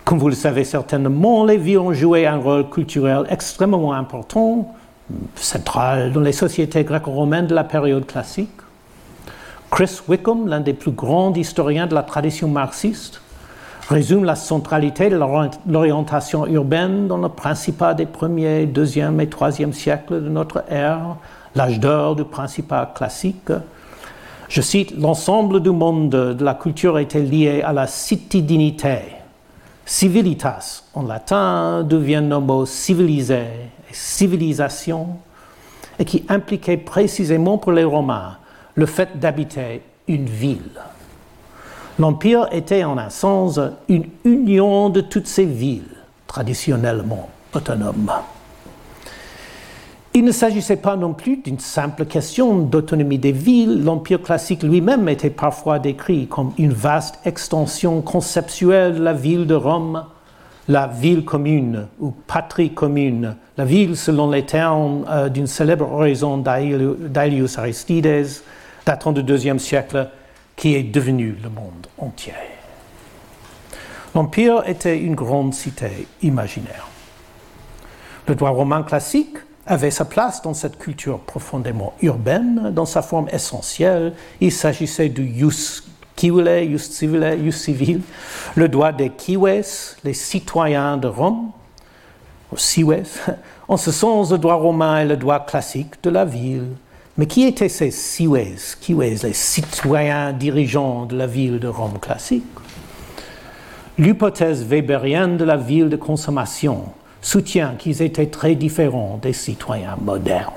B: Comme vous le savez certainement, les villes ont joué un rôle culturel extrêmement important, central dans les sociétés gréco-romaines de la période classique. Chris Wickham, l'un des plus grands historiens de la tradition marxiste, résume la centralité de l'orientation urbaine dans le principat des premiers, deuxième et troisième siècles de notre ère, l'âge d'or du principat classique. Je cite, l'ensemble du monde de la culture était lié à la citidinité, Civilitas, en latin, devient le mot civilisé et civilisation, et qui impliquait précisément pour les Romains le fait d'habiter une ville. L'Empire était en un sens une union de toutes ces villes traditionnellement autonomes. Il ne s'agissait pas non plus d'une simple question d'autonomie des villes. L'Empire classique lui-même était parfois décrit comme une vaste extension conceptuelle de la ville de Rome, la ville commune ou patrie commune, la ville selon les termes euh, d'une célèbre oraison d'Aelius Aristides, datant du deuxième siècle, qui est devenu le monde entier. L'Empire était une grande cité imaginaire. Le droit romain classique avait sa place dans cette culture profondément urbaine, dans sa forme essentielle. Il s'agissait du jus civile, jus civile, jus civil, le droit des cives, les citoyens de Rome, cives. En ce sens, le droit romain est le droit classique de la ville. Mais qui étaient ces cives, cives, les citoyens dirigeants de la ville de Rome classique? L'hypothèse weberienne de la ville de consommation soutient qu'ils étaient très différents des citoyens modernes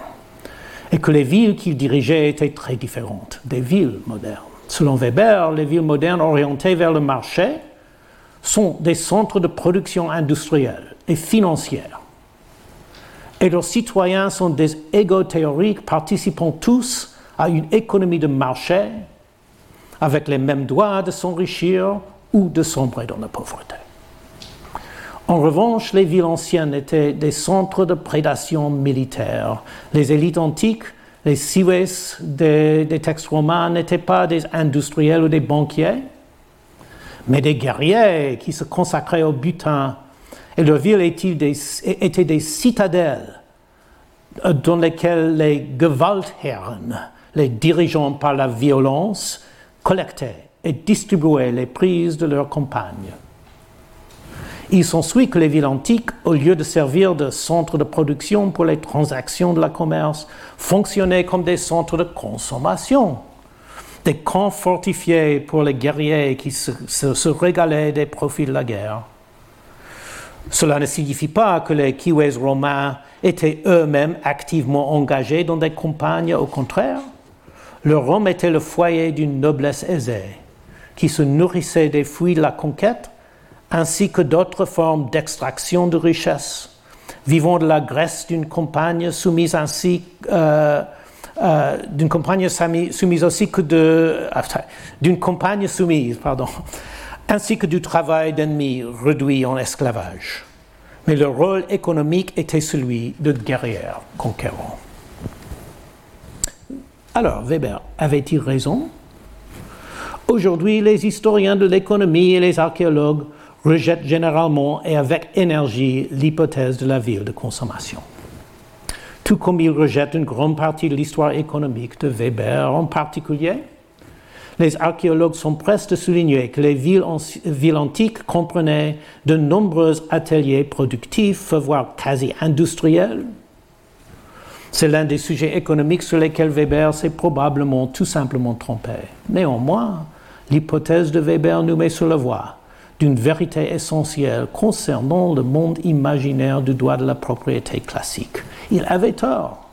B: et que les villes qu'ils dirigeaient étaient très différentes des villes modernes. Selon Weber, les villes modernes orientées vers le marché sont des centres de production industrielle et financière. Et leurs citoyens sont des égaux théoriques participant tous à une économie de marché avec les mêmes droits de s'enrichir ou de sombrer dans la pauvreté. En revanche, les villes anciennes étaient des centres de prédation militaire. Les élites antiques, les cives des, des textes romains n'étaient pas des industriels ou des banquiers, mais des guerriers qui se consacraient au butin. Et leurs villes étaient des, citadelles dans lesquelles les Gewaltherren, les dirigeants par la violence, collectaient et distribuaient les prises de leurs compagnes. Il s'ensuit que les villes antiques, au lieu de servir de centres de production pour les transactions de la commerce, fonctionnaient comme des centres de consommation, des camps fortifiés pour les guerriers qui se, régalaient des profits de la guerre. Cela ne signifie pas que les Kiwis romains étaient eux-mêmes activement engagés dans des campagnes, au contraire. Leur Rome était le foyer d'une noblesse aisée, qui se nourrissait des fruits de la conquête ainsi que d'autres formes d'extraction de richesse, vivant de la graisse d'une compagne soumise ainsi euh, euh, soumise aussi que de d'une compagne soumise, pardon, ainsi que du travail d'ennemis réduit en esclavage. Mais leur rôle économique était celui de guerrier conquérant. Alors, Weber avait-il raison? Aujourd'hui, les historiens de l'économie et les archéologues rejette généralement et avec énergie l'hypothèse de la ville de consommation. Tout comme il rejette une grande partie de l'histoire économique de Weber en particulier, les archéologues sont presque de souligner que les villes, villes, antiques comprenaient de nombreux ateliers productifs, voire quasi industriels. C'est l'un des sujets économiques sur lesquels Weber s'est probablement tout simplement trompé. Néanmoins, l'hypothèse de Weber nous met sur la voie d'une vérité essentielle concernant le monde imaginaire du droit de la propriété classique. Il avait tort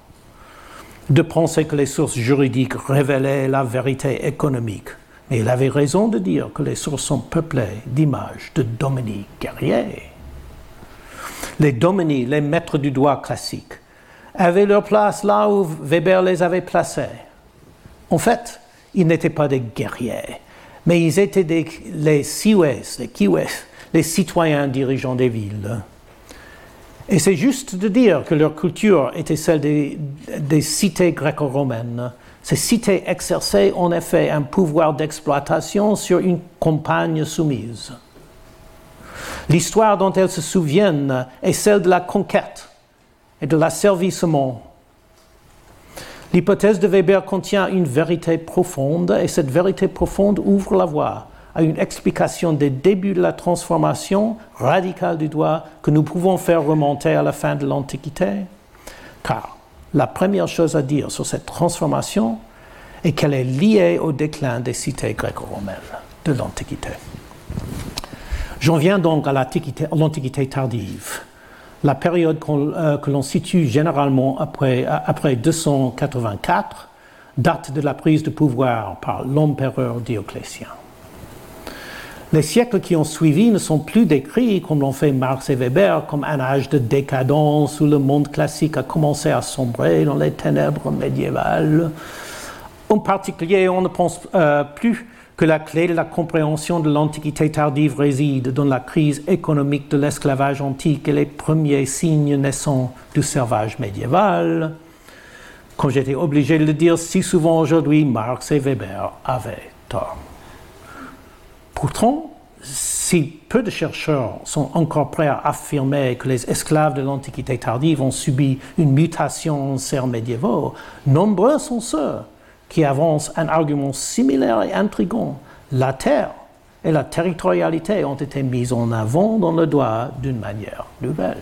B: de penser que les sources juridiques révélaient la vérité économique, mais il avait raison de dire que les sources sont peuplées d'images de domini guerriers. Les domini, les maîtres du droit classique, avaient leur place là où Weber les avait placés. En fait, ils n'étaient pas des guerriers, mais ils étaient les Siwes, les Kiwes, les citoyens dirigeants des villes. Et c'est juste de dire que leur culture était celle des, cités gréco-romaines. Ces cités exerçaient en effet un pouvoir d'exploitation sur une campagne soumise. L'histoire dont elles se souviennent est celle de la conquête et de l'asservissement L'hypothèse de Weber contient une vérité profonde et cette vérité profonde ouvre la voie à une explication des débuts de la transformation radicale du droit que nous pouvons faire remonter à la fin de l'Antiquité. Car la première chose à dire sur cette transformation est qu'elle est liée au déclin des cités gréco-romaines de l'Antiquité. J'en viens donc à l'Antiquité tardive la période euh, que l'on situe généralement après, après 284 date de la prise de pouvoir par l'empereur Dioclétien. Les siècles qui ont suivi ne sont plus décrits comme l'ont fait Marx et Weber comme un âge de décadence où le monde classique a commencé à sombrer dans les ténèbres médiévales. En particulier, on ne pense euh, plus que la clé de la compréhension de l'Antiquité tardive réside dans la crise économique de l'esclavage antique et les premiers signes naissants du servage médiéval. Comme j'étais obligé de le dire si souvent aujourd'hui, Marx et Weber avaient tort. Pourtant, si peu de chercheurs sont encore prêts à affirmer que les esclaves de l'Antiquité tardive ont subi une mutation en serfs médiévaux, nombreux sont ceux qui avancent un argument similaire et intrigant. La terre et la territorialité ont été mises en avant dans le doigt d'une manière nouvelle.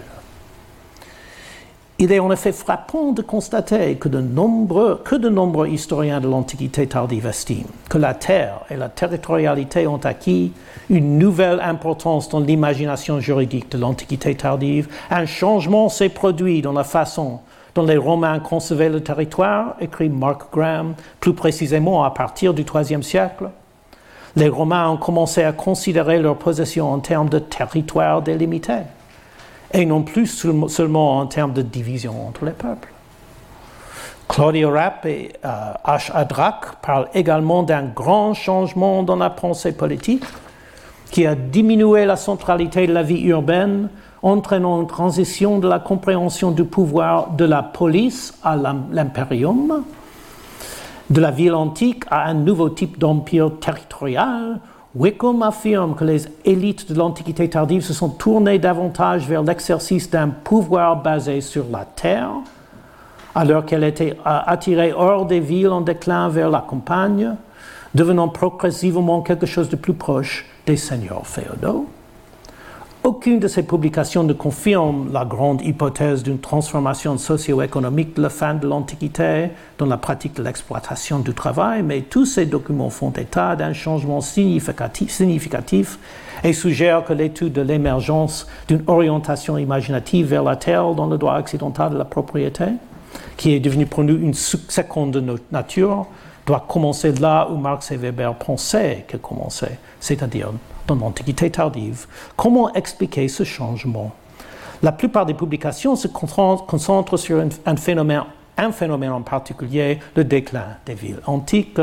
B: Il est en effet frappant de constater que de nombreux, historiens de l'Antiquité tardive estiment que la terre et la territorialité ont acquis une nouvelle importance dans l'imagination juridique de l'Antiquité tardive. Un changement s'est produit dans la façon dont les Romains concevaient le territoire, écrit Mark Graham, plus précisément à partir du IIIe siècle. Les Romains ont commencé à considérer leur possession en termes de territoire délimité et non plus seulement en termes de division entre les peuples. Claudio Rapp et euh, H. Adrak parlent également d'un grand changement dans la pensée politique qui a diminué la centralité de la vie urbaine, entraînant une transition de la compréhension du pouvoir de la police à l'impérium, de la ville antique à un nouveau type d'empire territorial Wickham affirme que les élites de l'Antiquité tardive se sont tournées davantage vers l'exercice d'un pouvoir basé sur la terre, alors qu'elle était attirée hors des villes en déclin vers la campagne, devenant progressivement quelque chose de plus proche des seigneurs féodaux. Aucune de ces publications ne confirme la grande hypothèse d'une transformation socio-économique de la fin de l'Antiquité dans la pratique de l'exploitation du travail, mais tous ces documents font état d'un changement significatif, et suggèrent que l'étude de l'émergence d'une orientation imaginative vers la terre dans le droit occidental de la propriété, qui est devenue pour nous une seconde nature, doit commencer là où Marx et Weber pensaient qu'elle commençait, c'est-à-dire dans l'Antiquité tardive. Comment expliquer ce changement? La plupart des publications se concentrent sur un phénomène, un phénomène en particulier, le déclin des villes antiques.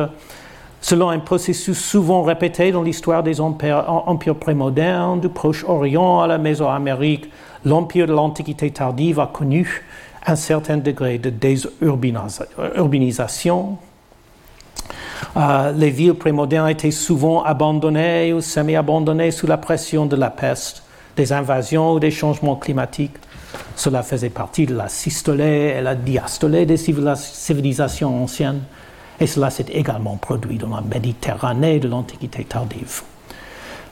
B: Selon un processus souvent répété dans l'histoire des empires, empires prémodernes, du Proche-Orient à la Mésoamérique, l'empire de l'Antiquité tardive a connu un certain degré de désurbanisation, euh, les villes prémodernes étaient souvent abandonnées ou semi-abandonnées sous la pression de la peste, des invasions ou des changements climatiques. Cela faisait partie de la systolée et la diastolée des civilisations anciennes, et cela s'est également produit dans la Méditerranée de l'Antiquité tardive.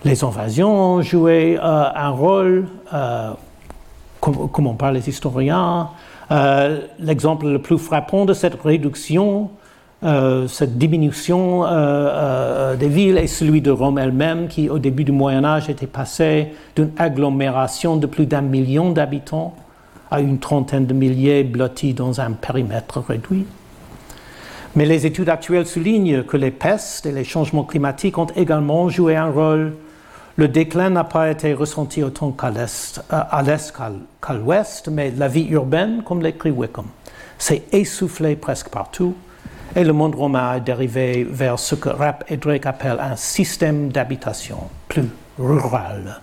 B: Les invasions ont joué euh, un rôle, euh, comme, comme, on parle les historiens. L'exemple le plus frappant de cette réduction euh, cette diminution euh, euh, des villes est celui de Rome elle-même, qui au début du Moyen Âge était passée d'une agglomération de plus d'un million d'habitants à une trentaine de milliers blottis dans un périmètre réduit. Mais les études actuelles soulignent que les pestes et les changements climatiques ont également joué un rôle. Le déclin n'a pas été ressenti autant qu'à l'est, à l'est qu'à l'ouest, mais la vie urbaine, comme l'écrit Wickham, s'est essoufflée presque partout et le monde romain a dérivé vers ce que Rapp et Drake appellent un système d'habitation plus rural.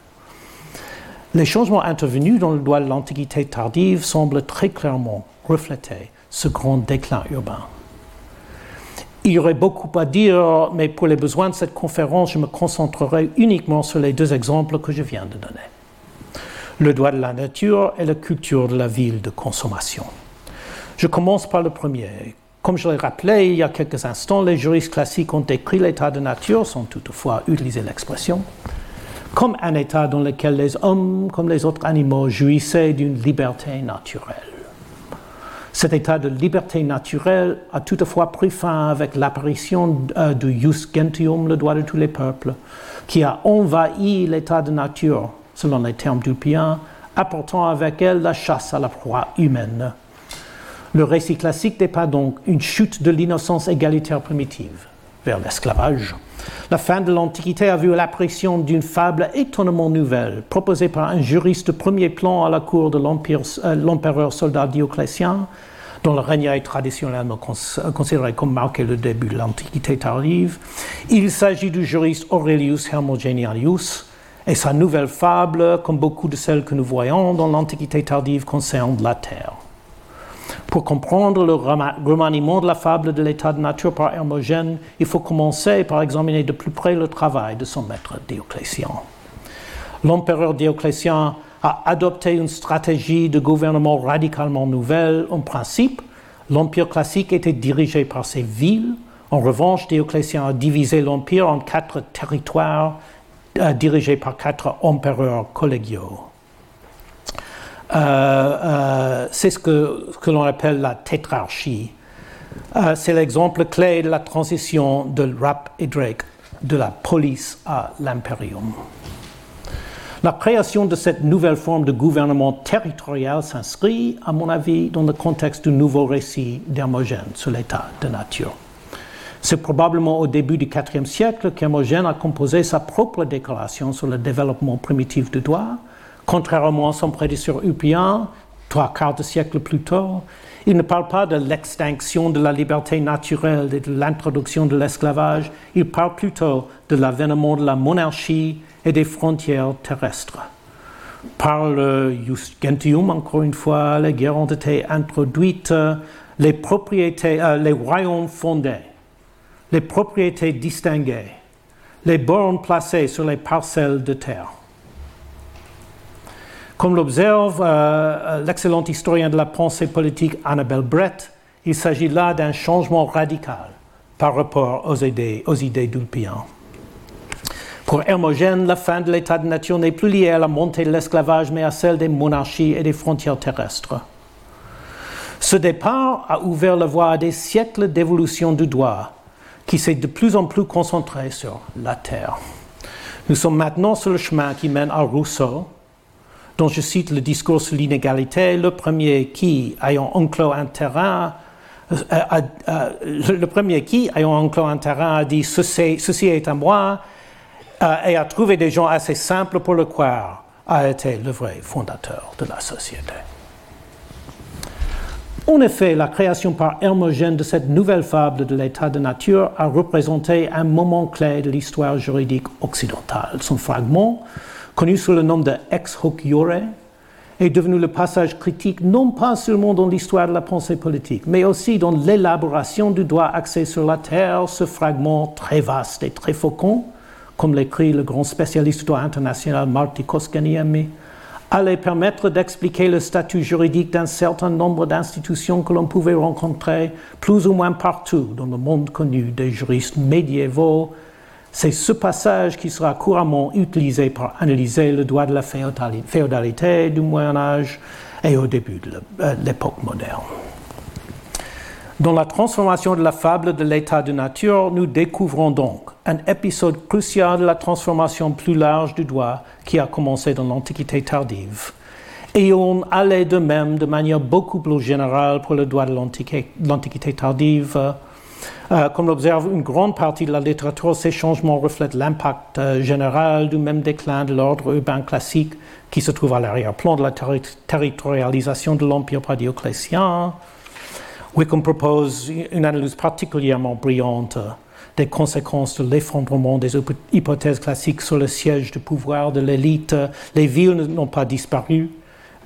B: Les changements intervenus dans le droit de l'Antiquité tardive semblent très clairement refléter ce grand déclin urbain. Il y aurait beaucoup à dire, mais pour les besoins de cette conférence, je me concentrerai uniquement sur les deux exemples que je viens de donner. Le droit de la nature et la culture de la ville de consommation. Je commence par le premier. Comme je l'ai rappelé il y a quelques instants, les juristes classiques ont décrit l'état de nature, sans toutefois utiliser l'expression, comme un état dans lequel les hommes, comme les autres animaux, jouissaient d'une liberté naturelle. Cet état de liberté naturelle a toutefois pris fin avec l'apparition euh, du jus gentium, le droit de tous les peuples, qui a envahi l'état de nature, selon les termes d'Ulpien, apportant avec elle la chasse à la proie humaine le récit classique n'est pas donc une chute de l'innocence égalitaire primitive, vers l'esclavage. La fin de l'Antiquité a vu l'apparition d'une fable étonnamment nouvelle, proposée par un juriste de premier plan à la cour de euh, l'empereur soldat Dioclétien, dont le règne est traditionnellement considéré comme marqué le début de l'Antiquité tardive. Il s'agit du juriste Aurelius Hermogenius, et sa nouvelle fable, comme beaucoup de celles que nous voyons dans l'Antiquité tardive, concerne la terre. Pour comprendre le remaniement de la fable de l'état de nature par Hermogène, il faut commencer par examiner de plus près le travail de son maître Dioclétien. L'empereur Dioclétien a adopté une stratégie de gouvernement radicalement nouvelle. En principe, l'Empire classique était dirigé par ses villes. En revanche, Dioclétien a divisé l'Empire en quatre territoires euh, dirigés par quatre empereurs collégiaux. Euh, euh, c'est ce que, l'on appelle la tétrarchie. c'est l'exemple clé de la transition de Rap et Drake de la police à l'impérium. La création de cette nouvelle forme de gouvernement territorial s'inscrit, à mon avis, dans le contexte du nouveau récit d'Hermogène sur l'état de nature. C'est probablement au début du IVe siècle qu'Hermogène a composé sa propre déclaration sur le développement primitif du droit. Contrairement à son prédécesseur Upien, trois quarts de siècle plus tôt, il ne parle pas de l'extinction de la liberté naturelle et de l'introduction de l'esclavage, il parle plutôt de l'avènement de la monarchie et des frontières terrestres. Par le Just Gentium, encore une fois, les guerres ont été introduites, propriétés, euh, les royaumes fondés, les propriétés distinguées, les bornes placées sur les parcelles de terre. Comme l'observe euh, euh, l'excellent historien de la pensée politique Annabel Brett, il s'agit là d'un changement radical par rapport aux idées, aux. Pour Hermogène, la fin de l'état de nature n'est plus liée à la montée de l'esclavage, mais à celle des monarchies et des frontières terrestres. Ce départ a ouvert la voie à des siècles d'évolution du droit, qui s'est de plus en plus concentré sur la terre. Nous sommes maintenant sur le chemin qui mène à Rousseau, dont je cite le discours sur l'inégalité, le premier qui, ayant enclos un terrain, euh, euh, le premier qui, ayant un terrain, a dit ceci, ceci est à moi, euh, et a trouvé des gens assez simples pour le croire, a été le vrai fondateur de la société. En effet, la création par Hermogène de cette nouvelle fable de l'état de nature a représenté un moment clé de l'histoire juridique occidentale. Son fragment, connu sous le nom de Ex hoc iure, est devenu le passage critique non pas seulement dans l'histoire de la pensée politique, mais aussi dans l'élaboration du droit axé sur la terre, ce fragment très vaste et très faucon comme l'écrit le grand spécialiste du droit international Marty Koskaniemi, allait permettre d'expliquer le statut juridique d'un certain nombre d'institutions que l'on pouvait rencontrer plus ou moins partout dans le monde connu des juristes médiévaux. C'est ce passage qui sera couramment utilisé pour analyser le droit de la féodalité du Moyen Âge et au début de euh, l'époque moderne. Dans la transformation de la fable de l'état de nature, nous découvrons donc un épisode crucial de la transformation plus large du droit qui a commencé dans l'Antiquité tardive. Et on allait de même de manière beaucoup plus générale pour le droit de l'Antiquité tardive. Euh, comme l'observe une grande partie de la littérature, ces changements reflètent l'impact euh, général du même déclin de l'ordre urbain classique qui se trouve à l'arrière-plan de la territorialisation de l'Empire par Dioclétien. Wickham propose une analyse particulièrement brillante des conséquences de l'effondrement des hypothèses classiques sur le siège de pouvoir de l'élite. Les villes n'ont pas disparu,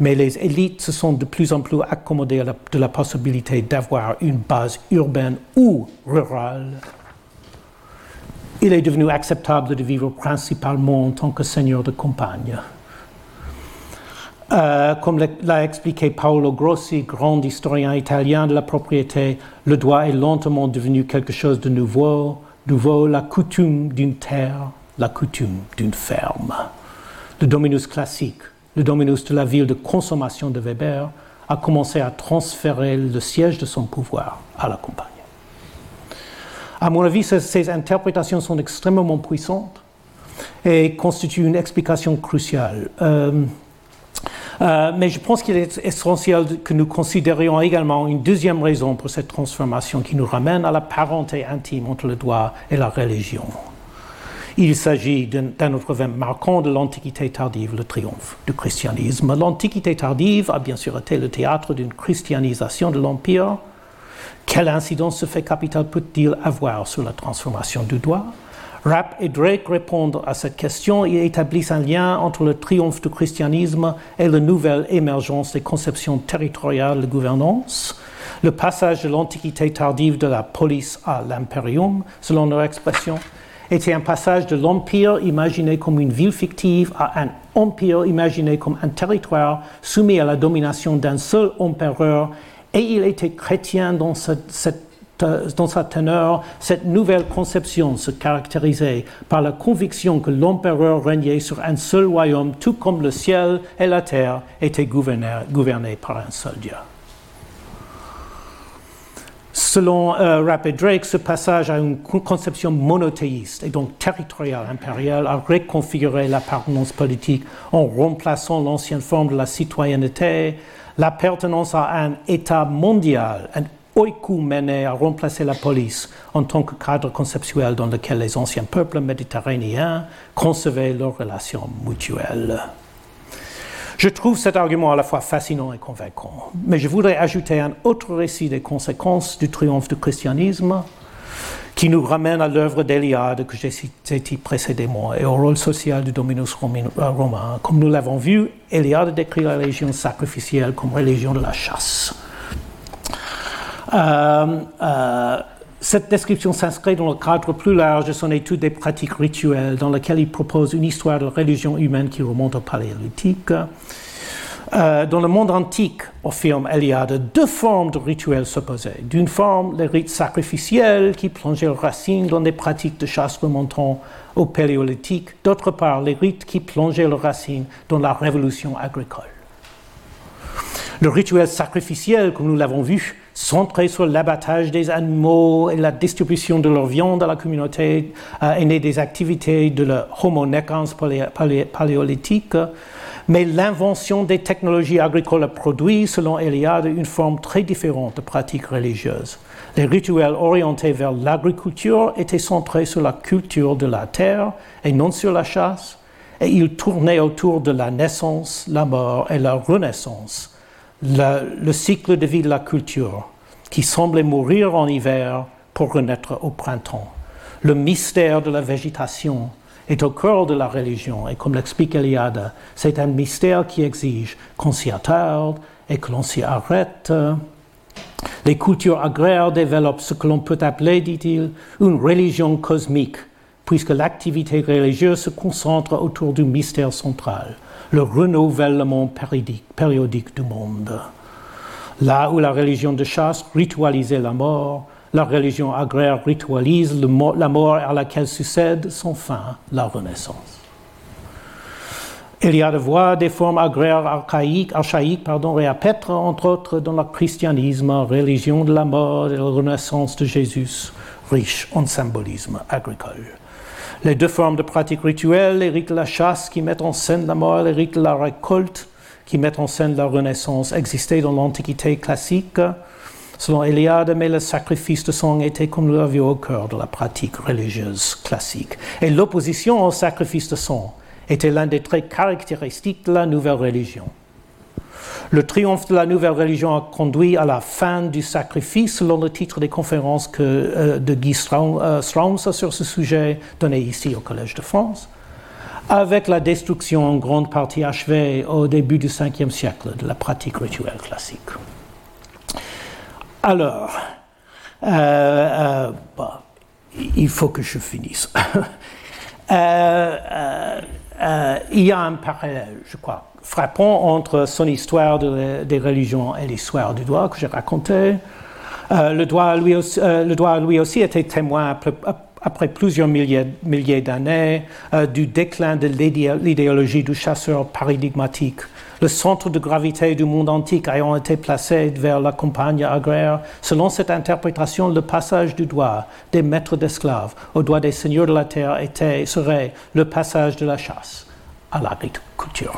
B: mais les élites se sont de plus en plus accommodées de la possibilité d'avoir une base urbaine ou rurale. Il est devenu acceptable de vivre principalement en tant que seigneur de campagne. Euh, comme l'a expliqué Paolo Grossi, grand historien italien de la propriété, le droit est lentement devenu quelque chose de nouveau, nouveau la coutume d'une terre, la coutume d'une ferme. Le dominus classique, le dominus de la ville de consommation de Weber, a commencé à transférer le siège de son pouvoir à la campagne. À mon avis, ces interprétations sont extrêmement puissantes et constituent une explication cruciale. Euh, Euh, mais je pense qu'il est essentiel que nous considérions également une deuxième raison pour cette transformation qui nous ramène à la parenté intime entre le droit et la religion. Il s'agit d'un autre événement marquant de l'Antiquité tardive, le triomphe du christianisme. L'Antiquité tardive a bien sûr été le théâtre d'une christianisation de l'Empire. Quelle incidence ce fait capital peut-il avoir sur la transformation du droit Rapp et Drake répondent à cette question et établissent un lien entre le triomphe du christianisme et la nouvelle émergence des conceptions territoriales de gouvernance, le passage de l'Antiquité tardive de la police à l'impérium, selon leur expression, était un passage de l'empire imaginé comme une ville fictive à un empire imaginé comme un territoire soumis à la domination d'un seul empereur, et il était chrétien dans cette dans sa teneur, cette nouvelle conception se caractérisait par la conviction que l'empereur régnait sur un seul royaume, tout comme le ciel et la terre étaient gouvernés, par un seul Dieu. Selon euh, Rapid Drake, ce passage a une conception monothéiste et donc territoriale impériale a reconfiguré l'appartenance politique en remplaçant l'ancienne forme de la citoyenneté, l'appartenance à un État mondial, un mené a remplacé la police en tant que cadre conceptuel dans lequel les anciens peuples méditerranéens concevaient leurs relations mutuelles. Je trouve cet argument à la fois fascinant et convaincant, mais je voudrais ajouter un autre récit des conséquences du triomphe du christianisme qui nous ramène à l'œuvre d'Eliade que j'ai citée précédemment et au rôle social du dominus euh, romain. Comme nous l'avons vu, Eliade décrit la religion sacrificielle comme religion de la chasse. Euh, euh, cette description s'inscrit dans le cadre plus large de son étude des pratiques rituelles, dans lequel il propose une histoire de religion humaine qui remonte au paléolithique. Euh, dans le monde antique, affirme Eliade, deux formes de rituels s'opposaient. D'une forme, les rites sacrificiels qui plongeaient leurs racines dans des pratiques de chasse remontant au paléolithique. D'autre part, les rites qui plongeaient leurs racines dans la révolution agricole. Le rituel sacrificiel, comme nous l'avons vu, centré sur l'abattage des animaux et la distribution de leur viande à la communauté, euh, né des activités de la homo necans paléolithique. Mais l'invention des technologies agricoles a produit, selon Eliade, une forme très différente de pratiques religieuses. Les rituels orientés vers l'agriculture étaient centrés sur la culture de la terre et non sur la chasse, et ils tournaient autour de la naissance, la mort et la renaissance le, cycle de vie de la culture qui semblait mourir en hiver pour renaître au printemps. Le mystère de la végétation est au cœur de la religion et comme l'explique Eliade, c'est un mystère qui exige qu'on s'y attarde et que l'on s'y arrête. Les cultures agraires développent ce que l'on peut appeler, dit-il, une religion cosmique, puisque l'activité religieuse se concentre autour du mystère central le renouvellement périodique, du monde. Là où la religion de chasse ritualisait la mort, la religion agraire ritualise la mort à laquelle succède sans fin la renaissance. Il y a de voir des formes agraires archaïques, archaïques pardon, entre autres, dans le christianisme, religion de la mort et la renaissance de Jésus, riche en symbolisme agricole. Les deux formes de pratiques rituelles, les rites de la chasse qui mettent en scène la mort, les rites de la récolte qui mettent en scène la renaissance, existaient dans l'Antiquité classique. Selon Eliade, mais le sacrifice de sang était, comme nous l'avions au cœur de la pratique religieuse classique. Et l'opposition au sacrifice de sang était l'un des traits caractéristiques de la nouvelle religion. Le triomphe de la nouvelle religion a conduit à la fin du sacrifice, selon le titre des conférences euh, de Guy euh, Strauss sur ce sujet, donné ici au Collège de France, avec la destruction en grande partie achevée au début du 5e siècle de la pratique rituelle classique. Alors, euh, il faut que je finisse. il y a un parallèle, je crois, frappant entre son histoire des religions et l'histoire du droit que j'ai raconté. Euh, le, droit, lui aussi, euh, lui aussi, était témoin après, plusieurs milliers, milliers d'années euh, du déclin de l'idéologie du chasseur paradigmatique. Le centre de gravité du monde antique ayant été placé vers la campagne agraire, selon cette interprétation, le passage du droit des maîtres d'esclaves au droit des seigneurs de la terre était, serait le passage de la chasse à l'agriculture.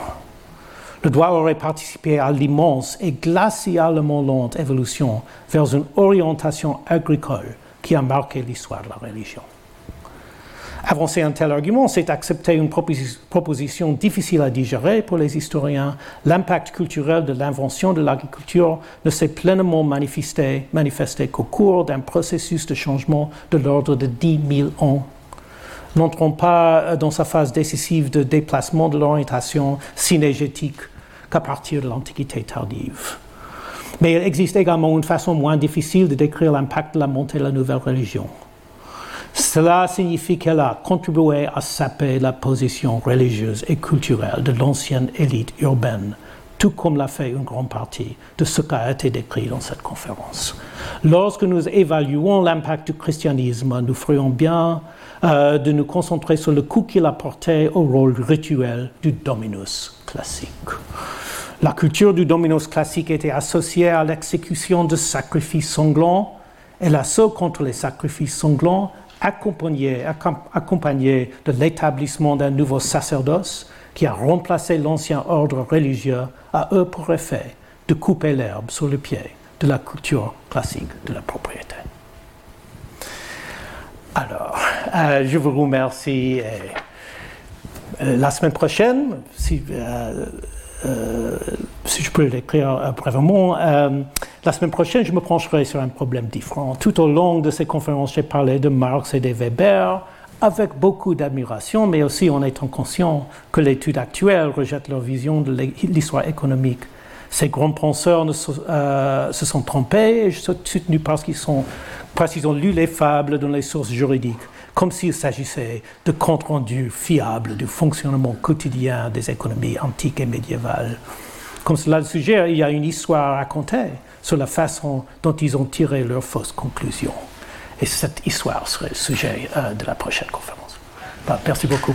B: Le droit aurait participé à l'immense et glacialement lente évolution vers une orientation agricole qui a marqué l'histoire de la religion. Avancer un tel argument, c'est accepter une proposition difficile à digérer pour les historiens. L'impact culturel de l'invention de l'agriculture ne s'est pleinement manifesté, manifesté qu'au cours d'un processus de changement de l'ordre de 10 000 ans. N'entrons pas dans sa phase décisive de déplacement de l'orientation synégétique qu'à partir de l'Antiquité tardive. Mais il existe également une façon moins difficile de décrire l'impact de la montée de la nouvelle religion. Cela signifie qu'elle a contribué à saper la position religieuse et culturelle de l'ancienne élite urbaine, tout comme l'a fait une grande partie de ce qui a été décrit dans cette conférence. Lorsque nous évaluons l'impact du christianisme, nous ferions bien euh, de nous concentrer sur le coup qu'il a porté au rôle rituel du dominus classique. La culture du dominus classique était associée à l'exécution de sacrifices sanglants, et l'assaut contre les sacrifices sanglants accompagné, accompagné de l'établissement d'un nouveau sacerdoce qui a remplacé l'ancien ordre religieux, a eux pour effet de couper l'herbe sur le pied de la culture classique de la propriété. Alors, euh, je vous remercie. Euh, la semaine prochaine, si, euh, si je peux l'écrire brièvement, la semaine prochaine, je me pencherai sur un problème différent. Tout au long de ces conférences, j'ai parlé de Marx et de Weber avec beaucoup d'admiration, mais aussi en étant conscient que l'étude actuelle rejette leur vision de l'histoire économique. Ces grands penseurs euh, se sont trompés, et je suis soutenu parce qu'ils parce qu'ils ont lu les fables dans les sources juridiques, comme s'il s'agissait de comptes rendus fiables du fonctionnement quotidien des économies antiques et médiévales. Comme cela le suggère, il y a une histoire à raconter sur la façon dont ils ont tiré leurs fausses conclusions. Et cette histoire serait le sujet euh, de la prochaine conférence. Bah, merci beaucoup.